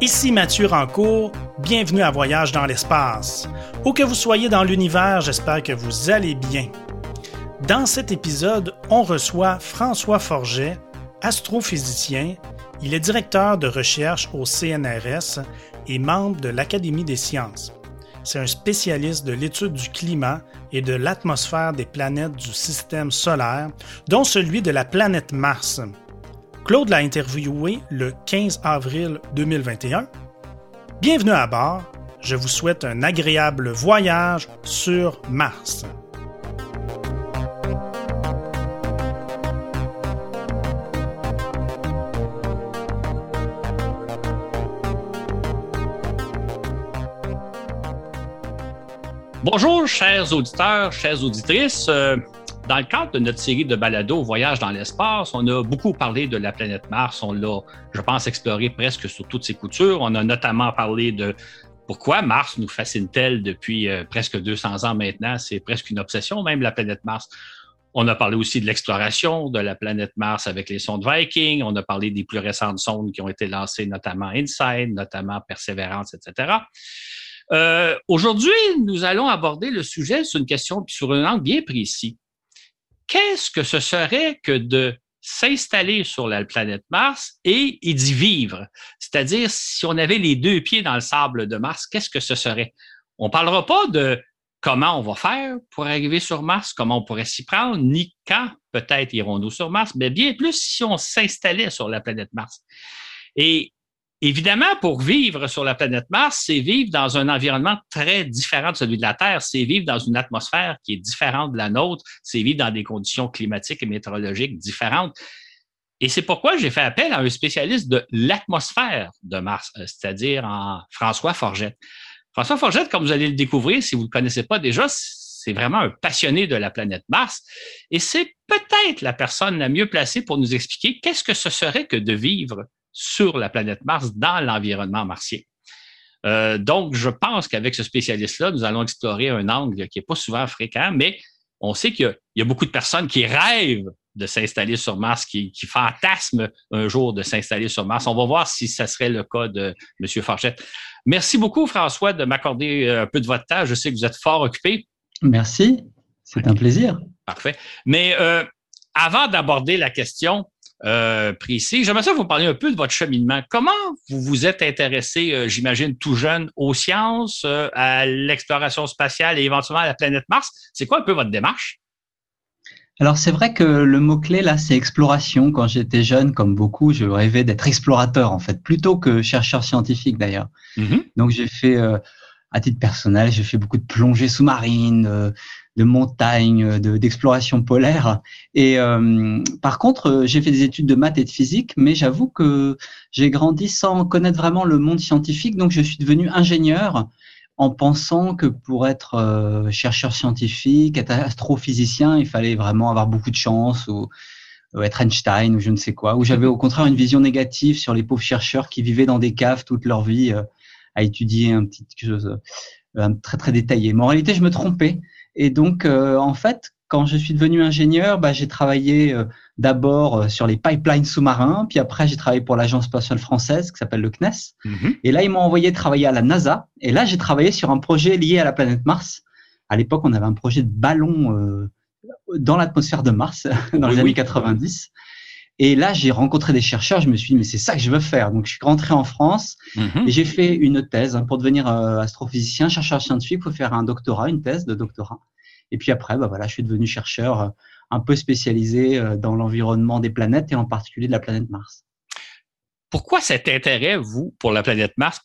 Ici Mathieu Rancourt, bienvenue à Voyage dans l'espace. Où que vous soyez dans l'univers, j'espère que vous allez bien. Dans cet épisode, on reçoit François Forget, astrophysicien. Il est directeur de recherche au CNRS et membre de l'Académie des sciences. C'est un spécialiste de l'étude du climat et de l'atmosphère des planètes du système solaire, dont celui de la planète Mars. Claude l'a interviewé le 15 avril 2021. Bienvenue à bord. Je vous souhaite un agréable voyage sur Mars. Bonjour, chers auditeurs, chères auditrices. Euh, dans le cadre de notre série de balados Voyage dans l'espace, on a beaucoup parlé de la planète Mars. On l'a, je pense, exploré presque sur toutes ses coutures. On a notamment parlé de pourquoi Mars nous fascine-t-elle depuis euh, presque 200 ans maintenant. C'est presque une obsession, même la planète Mars. On a parlé aussi de l'exploration de la planète Mars avec les sondes Viking. On a parlé des plus récentes sondes qui ont été lancées, notamment InSight, notamment Perseverance, etc. Euh, Aujourd'hui, nous allons aborder le sujet sur une question sur un angle bien précis qu'est-ce que ce serait que de s'installer sur la planète Mars et, d'y vivre? C'est-à-dire, si on avait les deux pieds dans le sable de Mars, qu'est-ce que ce serait? On ne parlera pas de comment on va faire pour arriver sur Mars, comment on pourrait s'y prendre, ni quand peut-être irons-nous sur Mars, mais bien plus si on s'installait sur la planète Mars. Et Évidemment, pour vivre sur la planète Mars, c'est vivre dans un environnement très différent de celui de la Terre. C'est vivre dans une atmosphère qui est différente de la nôtre. C'est vivre dans des conditions climatiques et météorologiques différentes. Et c'est pourquoi j'ai fait appel à un spécialiste de l'atmosphère de Mars, euh, c'est-à-dire en François Forgette. François Forgette, comme vous allez le découvrir, si vous ne le connaissez pas déjà, c'est vraiment un passionné de la planète Mars. Et c'est peut-être la personne la mieux placée pour nous expliquer qu'est-ce que ce serait que de vivre sur la planète Mars dans l'environnement martien. Euh, donc, je pense qu'avec ce spécialiste-là, nous allons explorer un angle qui n'est pas souvent fréquent, mais on sait qu'il y, a beaucoup de personnes qui rêvent de s'installer sur Mars, qui, fantasment un jour de s'installer sur Mars. On va voir si ce serait le cas de M. Farchette. Merci beaucoup, François, de m'accorder euh, un peu de votre temps. Je sais que vous êtes fort occupé. Merci, c'est un plaisir. Parfait. Mais euh, avant d'aborder la question, euh, précis. J'aimerais ça vous parler un peu de votre cheminement. Comment vous vous êtes intéressé, euh, j'imagine, tout jeune, aux sciences, euh, à l'exploration spatiale et éventuellement à la planète Mars? C'est quoi un peu votre démarche? Alors c'est vrai que le mot-clé là, c'est exploration. Quand j'étais jeune, comme beaucoup, je rêvais d'être explorateur en fait, plutôt que chercheur scientifique d'ailleurs. Mm-hmm. Donc j'ai fait, à titre personnel, j'ai fait beaucoup de plongées sous-marines, de montagne, d'exploration polaire. Et euh, par contre, euh, j'ai fait des études de maths et de physique, mais j'avoue que j'ai grandi sans connaître vraiment le monde scientifique, donc je suis devenu ingénieur en pensant que pour être euh, chercheur scientifique, être astrophysicien, il fallait vraiment avoir beaucoup de chance ou, être Einstein ou je ne sais quoi. Ou j'avais au contraire une vision négative sur les pauvres chercheurs qui vivaient dans des caves toute leur vie à étudier un petit chose très très détaillé. Mais en réalité, je me trompais. Et donc, euh, en fait, quand je suis devenu ingénieur, bah, j'ai travaillé euh, d'abord euh, sur les pipelines sous-marins, puis après j'ai travaillé pour l'agence spatiale française qui s'appelle le CNES. Mhm. Et là, ils m'ont envoyé travailler à la NASA. Et là, j'ai travaillé sur un projet lié à la planète Mars. À l'époque, on avait un projet de ballon dans l'atmosphère de Mars dans les années 90. Et là, j'ai rencontré des chercheurs. Je me suis dit, mais c'est ça que je veux faire. Donc, je suis rentré en France mhm. et j'ai fait une thèse. Pour devenir euh, astrophysicien, chercheur scientifique, il faut faire un doctorat, une thèse de doctorat. Et puis après, bah voilà, je suis devenu chercheur euh, un peu spécialisé euh, dans l'environnement des planètes et en particulier de la planète Mars. Pourquoi cet intérêt, vous, pour la planète Mars?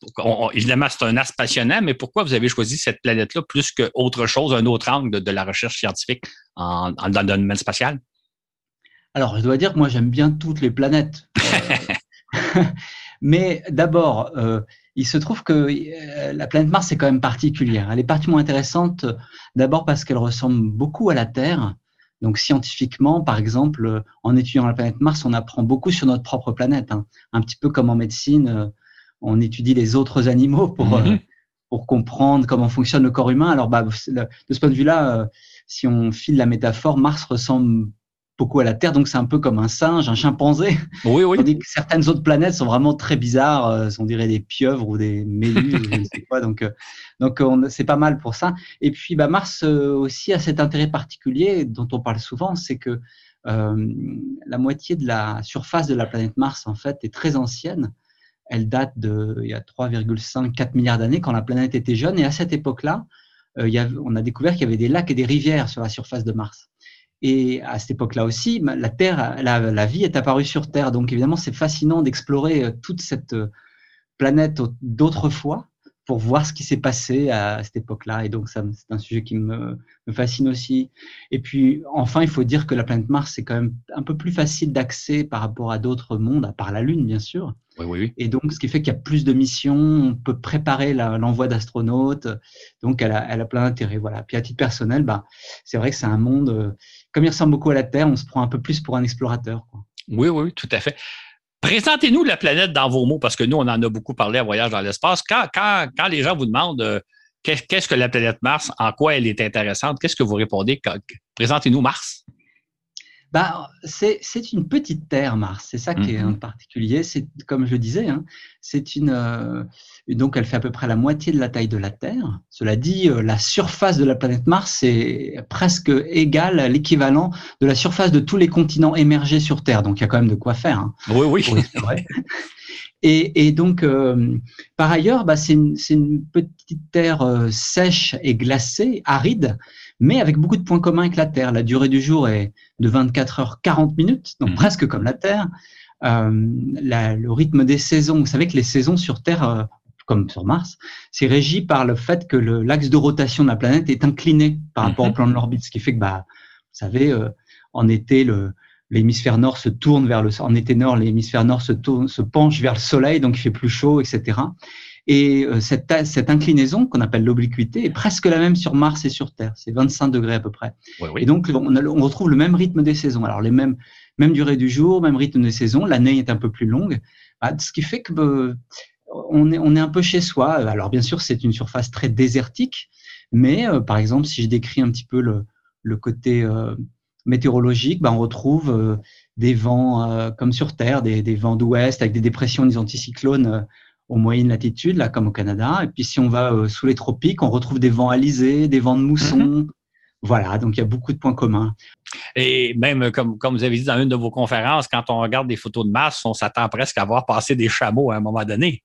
évidemment, c'est un as passionnant, mais pourquoi vous avez choisi cette planète-là plus qu'autre chose, un autre angle de, la recherche scientifique en, dans le domaine spatial? Alors, je dois dire que moi, j'aime bien toutes les planètes. Mais d'abord, euh, il se trouve que euh, la planète Mars est quand même particulière. Elle est particulièrement intéressante d'abord parce qu'elle ressemble beaucoup à la Terre. Donc scientifiquement, par exemple, en étudiant la planète Mars, on apprend beaucoup sur notre propre planète. Hein. Un petit peu comme en médecine, euh, on étudie les autres animaux pour, mm-hmm. pour comprendre comment fonctionne le corps humain. Alors, bah, de ce point de vue-là, si on file la métaphore, Mars ressemble beaucoup à la Terre, donc c'est un peu comme un singe, un chimpanzé. Oui, oui. Tandis que certaines autres planètes sont vraiment très bizarres, euh, on dirait des pieuvres ou des méluses, je ne sais quoi. Donc, euh, donc c'est pas mal pour ça. Et puis, bah, Mars aussi a cet intérêt particulier dont on parle souvent, c'est que la moitié de la surface de la planète Mars, en fait, est très ancienne. Elle date de il y a 3,5-4 milliards d'années quand la planète était jeune. Et à cette époque-là, euh, on a découvert qu'il y avait des lacs et des rivières sur la surface de Mars. Et à cette époque-là aussi, la Terre, la, vie est apparue sur Terre. Donc évidemment, c'est fascinant d'explorer euh, toute cette euh, planète d'autrefois pour voir ce qui s'est passé à cette époque-là. Et donc, c'est un sujet qui me, fascine aussi. Et puis, enfin, il faut dire que la planète Mars, c'est quand même un peu plus facile d'accès par rapport à d'autres mondes, à part la Lune, bien sûr. Oui, oui, Et donc, ce qui fait qu'il y a plus de missions, on peut préparer l'envoi d'astronautes. Donc, elle a, elle a plein d'intérêt. Voilà. Puis, à titre personnel, bah, c'est vrai que c'est un monde, euh, comme il ressemble beaucoup à la Terre, on se prend un peu plus pour un explorateur. Oui, oui, tout à fait. Présentez-nous la planète dans vos mots, parce que nous, on en a beaucoup parlé à Voyage dans l'espace. Quand, les gens vous demandent euh, qu'est-ce que la planète Mars, en quoi elle est intéressante, qu'est-ce que vous répondez? Présentez-nous Mars. Bah, c'est une petite terre, Mars. C'est ça qui est en mm-hmm. particulier. C'est comme je le disais, hein, c'est une euh, donc elle fait à peu près la moitié de la taille de la Terre. Cela dit, euh, la surface de la planète Mars est presque égale à l'équivalent de la surface de tous les continents émergés sur Terre. Donc il y a quand même de quoi faire. Hein, oui, oui. Et, et, donc, euh, par ailleurs, bah, c'est une, une, petite terre sèche et glacée, aride, mais avec beaucoup de points communs avec la Terre. La durée du jour est de 24 heures 40 minutes, donc mhm. presque comme la Terre. Euh, le rythme des saisons, vous savez que les saisons sur Terre, euh, comme sur Mars, c'est régi par le fait que l'axe de rotation de la planète est incliné par rapport au mhm. plan de l'orbite, ce qui fait que, bah, vous savez, euh, en été, le, l'hémisphère nord se tourne vers le, en été nord, l'hémisphère nord se tourne, se penche vers le soleil, donc il fait plus chaud, etc. Et euh, cette, cette inclinaison qu'on appelle l'obliquité est presque la même sur Mars et sur Terre. C'est 25 degrés à peu près. Et donc, on, on, retrouve le même rythme des saisons. Alors, les mêmes, même durée du jour, même rythme des saisons. L'année est un peu plus longue. Bah, ce qui fait que euh, on, est, on est un peu chez soi. Alors, bien sûr, c'est une surface très désertique. Mais, euh, par exemple, si je décris un petit peu le, le côté météorologique, bah, on retrouve des vents comme sur Terre, des, des vents d'ouest avec des dépressions, des anticyclones aux moyennes latitudes, là, comme au Canada. Et puis, si on va euh, sous les tropiques, on retrouve des vents alizés, des vents de mousson. Mhm. Voilà, donc il y a beaucoup de points communs. Et même, comme, comme vous avez dit dans une de vos conférences, quand on regarde des photos de Mars, on s'attend presque à voir passer des chameaux à un moment donné.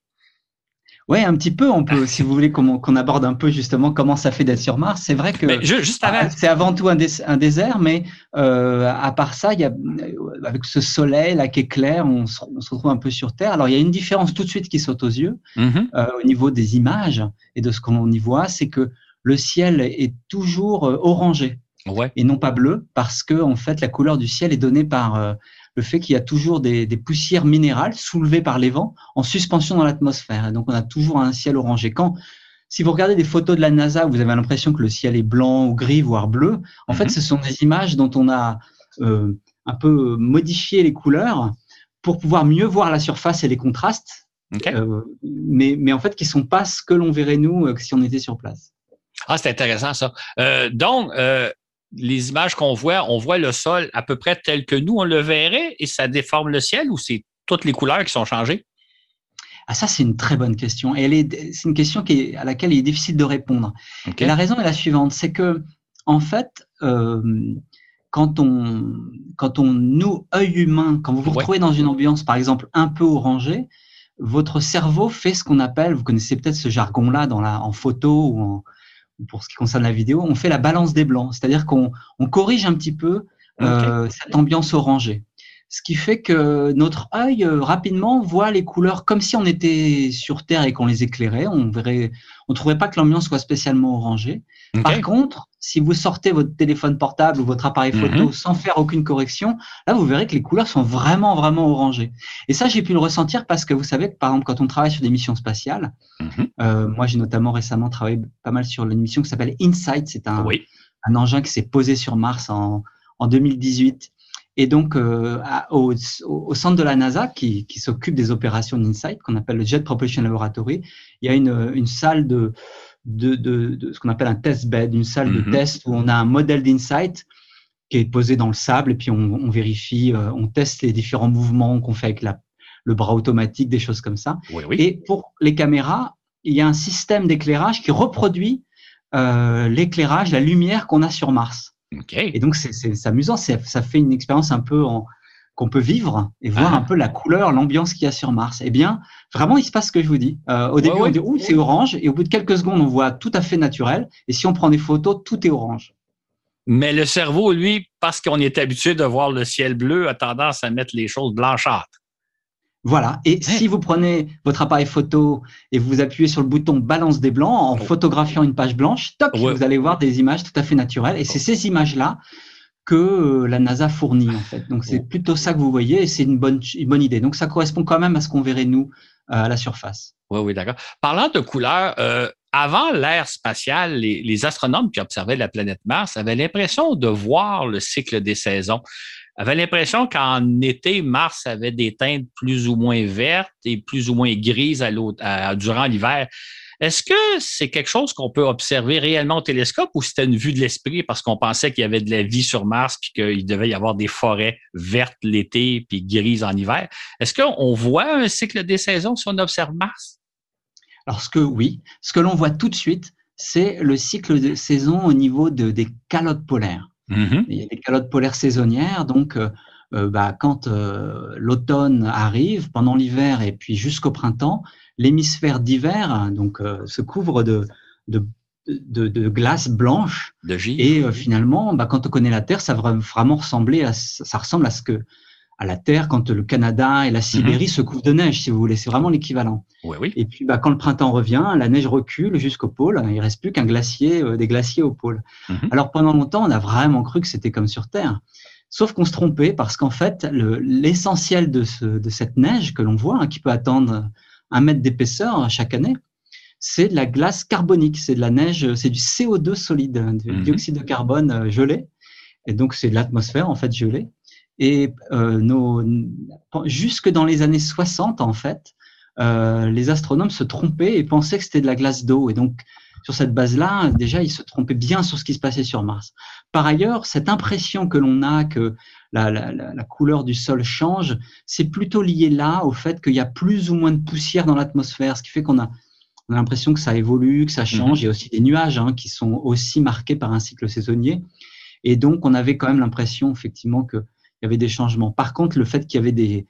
Oui, un petit peu. On peut, si vous voulez, qu'on aborde un peu justement comment ça fait d'être sur Mars. C'est vrai que ah, c'est avant tout un, désert, mais euh, à part ça, il y a, euh, avec ce soleil là qui est clair, on se, retrouve un peu sur Terre. Alors il y a une différence tout de suite qui saute aux yeux mm-hmm. euh, au niveau des images et de ce qu'on y voit, c'est que le ciel est toujours orangé et non pas bleu, parce que en fait la couleur du ciel est donnée par le fait qu'il y a toujours des, poussières minérales soulevées par les vents en suspension dans l'atmosphère. Donc, on a toujours un ciel orangé. Quand, si vous regardez des photos de la NASA, vous avez l'impression que le ciel est blanc ou gris, voire bleu. En fait, mhm. ce sont des images dont on a euh, un peu modifié les couleurs pour pouvoir mieux voir la surface et les contrastes. Euh, mais, mais en fait, qui sont pas ce que l'on verrait nous euh, si on était sur place. Ah, c'est intéressant ça. donc, les images qu'on voit, on voit le sol à peu près tel que nous, on le verrait et ça déforme le ciel ou c'est toutes les couleurs qui sont changées? Ah, ça, c'est une très bonne question. Et c'est une question qui est, à laquelle il est difficile de répondre. la raison est la suivante, c'est que, en fait, euh, quand on, quand on, nous, œil humain, quand vous vous retrouvez dans une ambiance, par exemple, un peu orangée, votre cerveau fait ce qu'on appelle, vous connaissez peut-être ce jargon-là dans la, en photo ou en, pour ce qui concerne la vidéo, on fait la balance des blancs, c'est-à-dire qu'on on corrige un petit peu euh, cette ambiance orangée. Ce qui fait que notre œil euh, rapidement voit les couleurs comme si on était sur Terre et qu'on les éclairait. On verrait, on trouverait pas que l'ambiance soit spécialement orangée. Par contre, si vous sortez votre téléphone portable ou votre appareil photo mhm. sans faire aucune correction, là, vous verrez que les couleurs sont vraiment, vraiment orangées. Et ça, j'ai pu le ressentir parce que vous savez que, par exemple, quand on travaille sur des missions spatiales, mhm. euh, moi, j'ai notamment récemment travaillé pas mal sur une mission qui s'appelle InSight. C'est un, un engin qui s'est posé sur Mars en, en 2018. Et donc, euh, au, au, centre de la NASA, qui, qui s'occupe des opérations d'InSight, qu'on appelle le Jet Propulsion Laboratory, il y a une, une salle de, de, de, de ce qu'on appelle un test bed, une salle de mhm. test où on a un modèle d'Insight qui est posé dans le sable et puis on, vérifie, on teste les différents mouvements qu'on fait avec la, le bras automatique, des choses comme ça. Et pour les caméras, il y a un système d'éclairage qui reproduit l'éclairage, la lumière qu'on a sur Mars. Et donc c'est amusant, ça fait une expérience un peu en, qu'on peut vivre et voir ah. un peu la couleur, l'ambiance qu'il y a sur Mars. Eh bien, vraiment, il se passe ce que je vous dis. Euh, au début, on dit, ouh, c'est orange, et au bout de quelques secondes, on voit tout à fait naturel. Et si on prend des photos, tout est orange. Mais le cerveau, lui, parce qu'on est habitué de voir le ciel bleu, a tendance à mettre les choses blanchâtres. Voilà. Et si vous prenez votre appareil photo et vous appuyez sur le bouton balance des blancs en oh. photographiant une page blanche, toc, vous allez voir des images tout à fait naturelles. Et c'est ces images-là que euh, la NASA fournit en fait. Donc c'est plutôt ça que vous voyez et c'est une bonne, une bonne idée. Donc ça correspond quand même à ce qu'on verrait nous euh, à la surface. Oui, oui, d'accord. Parlant de couleurs, euh, avant l'ère spatiale, les, les, astronomes qui observaient la planète Mars avaient l'impression de voir le cycle des saisons. Avaient l'impression qu'en été, Mars avait des teintes plus ou moins vertes et plus ou moins grises à durant l'hiver. Est-ce que c'est quelque chose qu'on peut observer réellement au télescope ou c'était une vue de l'esprit parce qu'on pensait qu'il y avait de la vie sur Mars puis qu'il devait y avoir des forêts vertes l'été puis grises en hiver? Est-ce qu'on voit un cycle des saisons si on observe Mars? Alors, ce que oui, ce que l'on voit tout de suite, c'est le cycle de saison au niveau de, des calottes polaires. Mm-hmm. Il y a des calottes polaires saisonnières, donc euh, euh, bah, quand euh, l'automne arrive, pendant l'hiver et puis jusqu'au printemps, l'hémisphère d'hiver hein, donc euh, se couvre de, de, de, glace blanche. De et finalement, bah, quand on connaît la Terre, ça va vraiment ressembler à, ça ressemble à ce que à la Terre quand le Canada et la Sibérie mhm. se couvrent de neige, si vous voulez. C'est vraiment l'équivalent. Oui, oui. Et puis, bah, quand le printemps revient, la neige recule jusqu'au pôle. Il reste plus qu'un glacier, euh, des glaciers au pôle. Mhm. Alors, pendant longtemps, on a vraiment cru que c'était comme sur Terre. Sauf qu'on se trompait parce qu'en fait, l'essentiel de, ce, de cette neige que l'on voit, hein, qui peut attendre un mètre d'épaisseur chaque année, c'est de la glace carbonique, c'est de la neige, c'est du CO2 solide, du mhm. dioxyde de carbone euh, gelé. Et donc, c'est de l'atmosphère, en fait, gelée. Et euh, nos, jusque dans les années 60, en fait, euh, les astronomes se trompaient et pensaient que c'était de la glace d'eau. Et donc, sur cette base-là, déjà, ils se trompaient bien sur ce qui se passait sur Mars. Par ailleurs, cette impression que l'on a que la, couleur du sol change, c'est plutôt lié là au fait qu'il y a plus ou moins de poussière dans l'atmosphère, ce qui fait qu'on a, l'impression que ça évolue, que ça change. Mhm. Il y a aussi des nuages hein, qui sont aussi marqués par un cycle saisonnier. Et donc, on avait quand même l'impression, effectivement, qu'il y avait des changements. Par contre, le fait qu'il y avait des,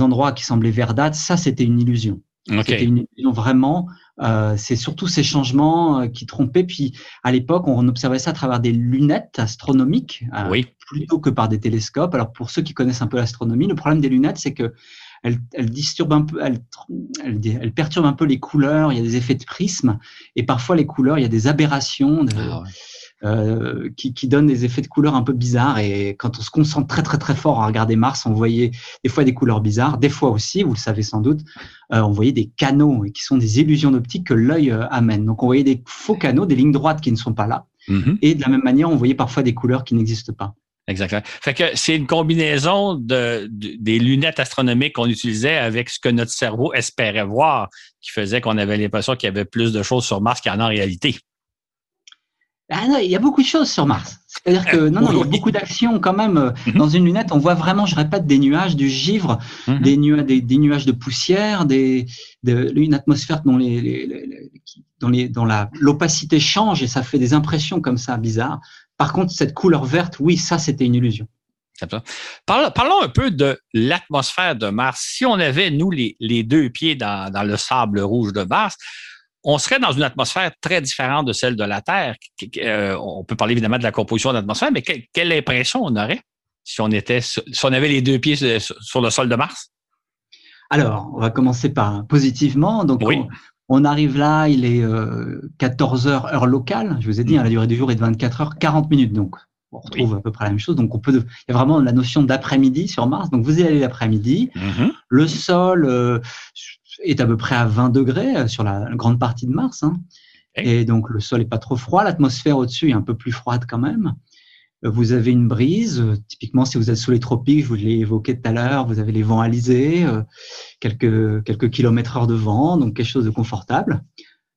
endroits qui semblaient verdâtres, ça, c'était une illusion. C'était une illusion vraiment. Euh, c'est surtout ces changements euh, qui trompaient. Puis à l'époque, on observait ça à travers des lunettes astronomiques euh, plutôt que par des télescopes. Alors pour ceux qui connaissent un peu l'astronomie, le problème des lunettes, c'est que elles, elles disturbent un peu, elles, elles, perturbent un peu les couleurs. Il y a des effets de prisme et parfois les couleurs, il y a des aberrations. De, ah euh, qui, qui donne des effets de couleurs un peu bizarres. Et quand on se concentre très très très fort à regarder Mars, on voyait des fois des couleurs bizarres, des fois aussi, vous le savez sans doute, euh, on voyait des canaux qui sont des illusions d'optique que l'œil euh, amène. Donc on voyait des faux canaux, des lignes droites qui ne sont pas là. Mm-hmm. Et de la même manière, on voyait parfois des couleurs qui n'existent pas. Exactement. Fait que c'est une combinaison de, des lunettes astronomiques qu'on utilisait avec ce que notre cerveau espérait voir, qui faisait qu'on avait l'impression qu'il y avait plus de choses sur Mars qu'il y en a en réalité. Ah non, il y a beaucoup de choses sur Mars. C'est-à-dire que non, non, il y a beaucoup d'actions quand même. Euh, mhm. Dans une lunette, on voit vraiment, je répète, des nuages, du givre, mhm. des, nuages, des, nuages de poussière, des, une atmosphère dont, les, les, dont, les, dont la, l'opacité change et ça fait des impressions comme ça bizarres. Par contre, cette couleur verte, oui, ça, c'était une illusion. Parlons, un peu de l'atmosphère de Mars. Si on avait, nous, les, les deux pieds dans, dans le sable rouge de Mars, on serait dans une atmosphère très différente de celle de la Terre. Euh, on peut parler évidemment de la composition de l'atmosphère, mais quelle impression on aurait si on était, si on avait les deux pieds sur le sol de Mars? Alors, on va commencer par positivement. Donc, on, arrive là, il est 14 euh, heures heure locale. Je vous ai dit, hein, la durée du jour est de 24 heures 40 minutes. Donc, on retrouve à peu près la même chose. Donc, on peut, il y a vraiment la notion d'après-midi sur Mars. Donc, vous y allez l'après-midi. Mm-hmm. Le sol, euh, est à peu près à 20 degrés euh, sur la, grande partie de Mars. Hein. Et donc le sol est pas trop froid, l'atmosphère au-dessus est un peu plus froide quand même. Euh, vous avez une brise, euh, typiquement si vous êtes sous les tropiques, je vous l'ai évoqué tout à l'heure, vous avez les vents alizés, quelques, quelques kilomètres heure de vent, donc quelque chose de confortable.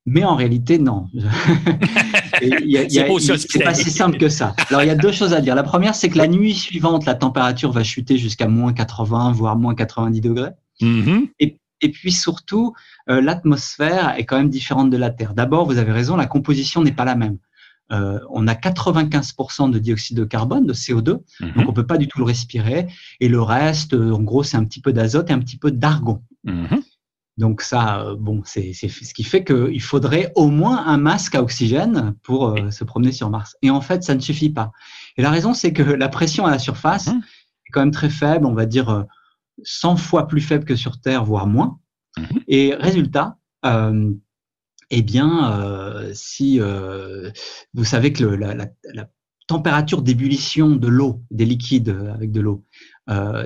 Mais en réalité, non. c'est pas si simple que ça. Alors, il y a deux choses à dire. La première, c'est que la nuit suivante, la température va chuter jusqu'à moins 80, voire moins 90 degrés. Mm-hmm. Et, et, puis surtout, euh, l'atmosphère est quand même différente de la Terre. D'abord, vous avez raison, la composition n'est pas la même. Euh, on a 95% de dioxyde de carbone, de CO2, mm-hmm. donc on peut pas du tout le respirer. Et le reste, euh, en gros, c'est un petit peu d'azote et un petit peu d'argon. Mm-hmm. Donc ça, bon, c'est ce qui fait qu'il faudrait au moins un masque à oxygène pour euh, se promener sur Mars. Et en fait, ça ne suffit pas. Et la raison, c'est que la pression à la surface mmh. est quand même très faible, on va dire 100 euh, fois plus faible que sur Terre, voire moins. Mmh. Et résultat, eh bien, si vous savez que la, température d'ébullition de l'eau, des liquides avec de l'eau,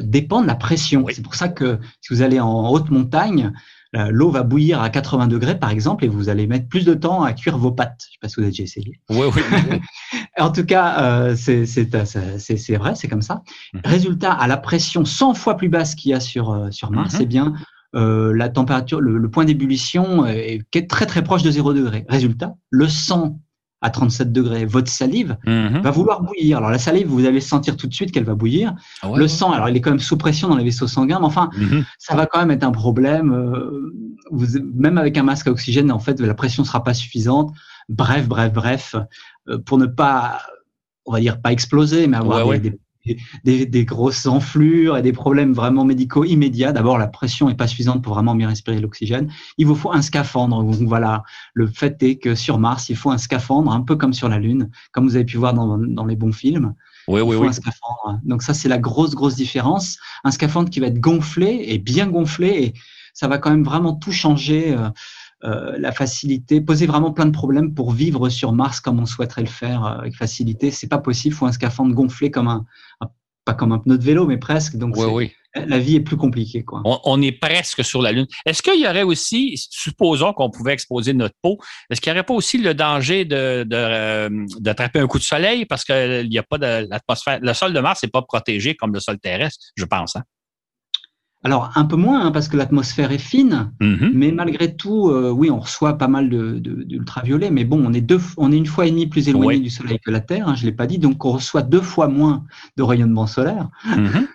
dépend de la pression. C'est pour ça que si vous allez en haute montagne, l'eau va bouillir à 80 degrés, par exemple, et vous allez mettre plus de temps à cuire vos pâtes. Je ne sais pas si vous avez déjà essayé. Oui, oui. en tout cas, euh, c'est vrai, c'est comme ça. Mhm. Résultat, à la pression 100 fois plus basse qu'il y a sur, euh, sur Mars, mhm. eh bien, euh, la température, le, point d'ébullition est, est, très très proche de 0 degré. Résultat, le sang à 37 degrés, votre salive mhm. va vouloir bouillir. Alors la salive, vous allez sentir tout de suite qu'elle va bouillir. Ah le sang, alors il est quand même sous pression dans les vaisseaux sanguins, mais enfin, mhm. ça va quand même être un problème. Euh, vous, même avec un masque à oxygène, en fait, la pression sera pas suffisante. Bref, bref, bref, euh, pour ne pas, on va dire, pas exploser, mais avoir des, des, grosses enflures et des problèmes vraiment médicaux immédiats. D'abord, la pression n'est pas suffisante pour vraiment bien respirer l'oxygène. Il vous faut un scaphandre. voilà, le fait est que sur Mars, il faut un scaphandre, un peu comme sur la Lune, comme vous avez pu voir dans, les bons films. Oui, oui, oui. Un scaphandre. Donc ça, c'est la grosse, grosse différence. Un scaphandre qui va être gonflé et bien gonflé et ça va quand même vraiment tout changer. Euh, euh, la facilité, poser vraiment plein de problèmes pour vivre sur Mars comme on souhaiterait le faire euh, avec facilité. C'est pas possible. Il faut un scaphandre gonflé comme un, pas comme un pneu de vélo, mais presque. Donc, la vie est plus compliquée. Quoi. On, est presque sur la Lune. Est-ce qu'il y aurait aussi, supposons qu'on pouvait exposer notre peau, est-ce qu'il n'y aurait pas aussi le danger de, euh, d'attraper un coup de soleil? Parce qu'il n'y a pas de l'atmosphère, le sol de Mars n'est pas protégé comme le sol terrestre, je pense. Hein? Alors un peu moins hein, parce que l'atmosphère est fine, mm-hmm. mais malgré tout, euh, oui, on reçoit pas mal d'ultraviolets, mais bon, on est deux, on est une fois et demie plus éloigné du Soleil que la Terre, hein, je l'ai pas dit, donc on reçoit deux fois moins de rayonnement solaire. Mm-hmm.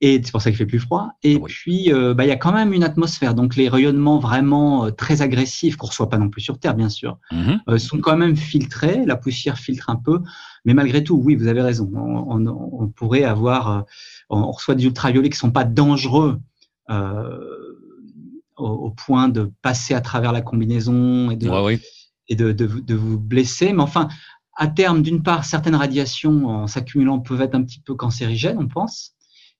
Et c'est pour ça qu'il fait plus froid. Et puis, euh, bah, il y a quand même une atmosphère. Donc, les rayonnements vraiment euh, très agressifs, qu'on reçoit pas non plus sur Terre, bien sûr, mm-hmm. sont quand même filtrés. La poussière filtre un peu. Mais malgré tout, oui, vous avez raison. On, on pourrait avoir on, reçoit des ultraviolets qui sont pas dangereux euh, au, point de passer à travers la combinaison et de, et de, vous blesser. Mais enfin, à terme, d'une part, certaines radiations en s'accumulant peuvent être un petit peu cancérigènes, on pense.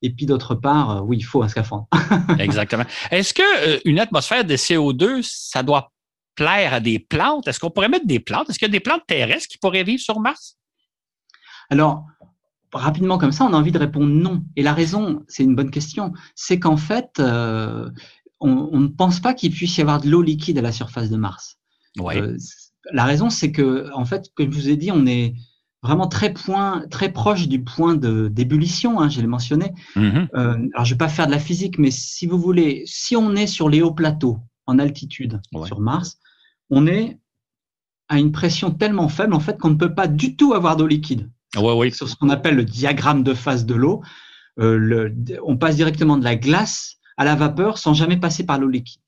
Et puis d'autre part, euh, oui, il faut un scaphandre. Exactement. Est-ce que euh, une atmosphère de CO2, ça doit plaire à des plantes? Est-ce qu'on pourrait mettre des plantes? Est-ce qu'il y a des plantes terrestres qui pourraient vivre sur Mars? Alors, rapidement comme ça, on a envie de répondre non. Et la raison, c'est une bonne question, c'est qu'en fait, euh, on, ne pense pas qu'il puisse y avoir de l'eau liquide à la surface de Mars. Euh, la raison, c'est que, en fait, comme je vous ai dit, on est vraiment très, point, très proche du point d'ébullition, hein, je l'ai mentionné. Mm-hmm. Euh, alors, je vais pas faire de la physique, mais si vous voulez, si on est sur les hauts plateaux, en altitude, sur Mars, on est à une pression tellement faible, en fait, qu'on ne peut pas du tout avoir d'eau liquide. Sur ce qu'on appelle le diagramme de phase de l'eau, euh, on passe directement de la glace à la vapeur sans jamais passer par l'eau liquide.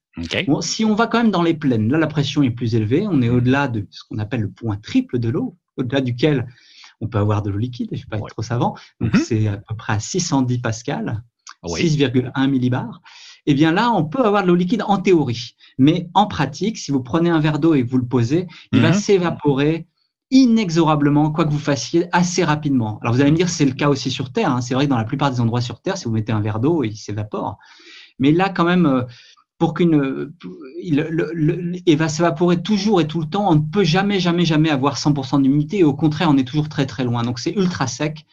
si on va quand même dans les plaines, là la pression est plus élevée, on est au-delà de ce qu'on appelle le point triple de l'eau, au-delà duquel on peut avoir de l'eau liquide, je ne vais pas être trop savant, donc mhm. c'est à peu près à 610 pascal, 6,1 millibars. Et eh bien là, on peut avoir de l'eau liquide en théorie, mais en pratique, si vous prenez un verre d'eau et que vous le posez, il va mhm. s'évaporer inexorablement, quoi que vous fassiez, assez rapidement. Alors vous allez me dire, c'est le cas aussi sur Terre. Hein. C'est vrai que dans la plupart des endroits sur Terre, si vous mettez un verre d'eau, il s'évapore. Mais là, quand même, euh, pour qu'une, il, va s'évaporer toujours et tout le temps. On ne peut jamais, jamais, jamais avoir 100% d'humidité. Au contraire, on est toujours très, très loin. Donc c'est ultra sec.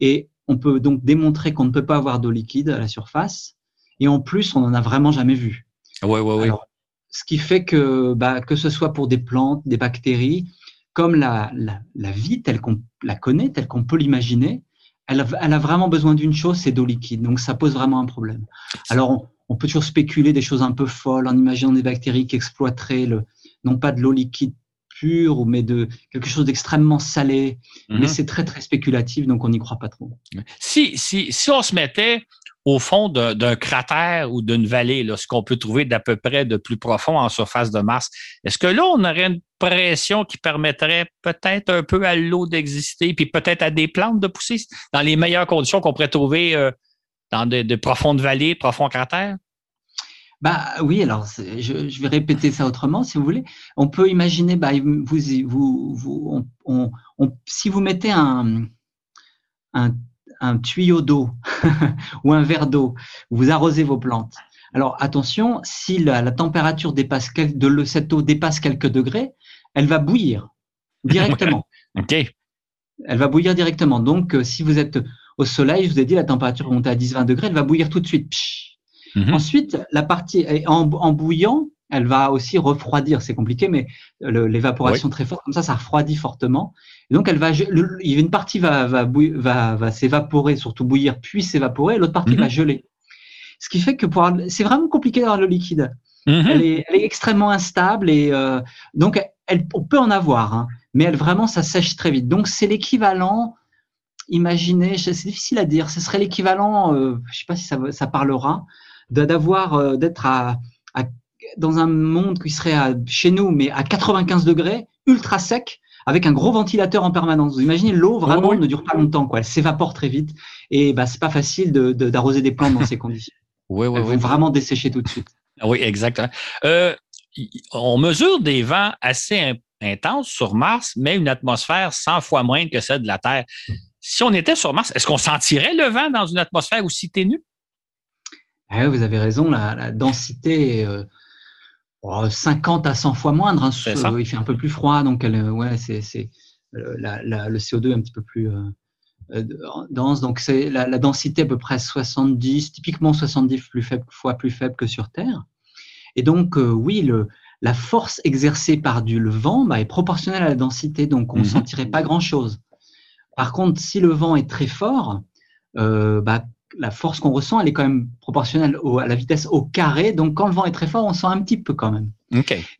Et on peut donc démontrer qu'on ne peut pas avoir d'eau liquide à la surface. Et en plus, on n'en a vraiment jamais vu. Ouais, ouais, ouais. ce qui fait que, bah, que ce soit pour des plantes, des bactéries, comme la, la, vie telle qu'on la connaît, telle qu'on peut l'imaginer, elle, elle, a vraiment besoin d'une chose, c'est d'eau liquide. Donc ça pose vraiment un problème. Alors on, peut toujours spéculer des choses un peu folles en imaginant des bactéries qui exploiteraient le, non pas de l'eau liquide pur ou mais de quelque chose d'extrêmement salé. Mais mhm. c'est très très spéculatif, donc on n'y croit pas trop. Si, si, si on se mettait au fond d'un cratère ou d'une vallée, là, ce qu'on peut trouver d'à peu près de plus profond en surface de Mars, est-ce que là, on aurait une pression qui permettrait peut-être un peu à l'eau d'exister, puis peut-être à des plantes de pousser dans les meilleures conditions qu'on pourrait trouver euh, dans de, profondes vallées, profonds cratères? Bah oui, alors je, vais répéter ça autrement, si vous voulez. On peut imaginer, bah, vous, vous, vous si vous mettez un, un un tuyau d'eau ou un verre d'eau, vous arrosez vos plantes. Alors attention, si la, température dépasse de cette eau dépasse quelques degrés, elle va bouillir directement. ok. Elle va bouillir directement. Donc, euh, si vous êtes au soleil, je vous ai dit la température monte à 10-20 degrés, elle va bouillir tout de suite. Mhm. Ensuite, la partie en, en, bouillant, elle va aussi refroidir. C'est compliqué, mais l'évaporation très forte, comme ça, ça refroidit fortement. Et donc, elle va, une partie va, va, va, va s'évaporer, surtout bouillir, puis s'évaporer, l'autre partie va mhm. geler. Ce qui fait que pour c'est vraiment compliqué d'avoir le liquide. Mhm. elle, est, elle, est, extrêmement instable et euh, donc elle, on peut en avoir, hein, mais elle vraiment ça sèche très vite. Donc c'est l'équivalent. Imaginez, c'est difficile à dire. Ce serait l'équivalent, euh, je sais pas si ça, ça parlera, d'avoir euh, d'être à, à, dans un monde qui serait à, chez nous, mais à 95 degrés, ultra sec, avec un gros ventilateur en permanence. Vous imaginez, l'eau vraiment ne dure pas longtemps, quoi. Elle s'évapore très vite et bah c'est pas facile d'arroser de, des plantes dans ces conditions. Oui, oui, Elles vont vraiment dessécher tout de suite. Oui, exactement. Euh, on mesure des vents assez intenses sur Mars, mais une atmosphère 100 fois moindre que celle de la Terre. Si on était sur Mars, est-ce qu'on sentirait le vent dans une atmosphère aussi ténue? Ah vous avez raison, la, densité euh, 50 à 100 fois moindre. Hein, il fait un peu plus froid, donc elle, ouais, c'est, euh, le CO2 est un petit peu plus euh, euh, dense. Donc c'est la, la, densité à peu près 70, typiquement 70 plus faible, fois plus faible que sur Terre. Et donc oui, le, la force exercée par du, le vent bah, est proportionnelle à la densité, donc on ne mhm. sentirait pas grand-chose. Par contre, si le vent est très fort, euh, bah, la force qu'on ressent, elle est quand même proportionnelle à la vitesse au carré. Donc, quand le vent est très fort, on sent un petit peu quand même.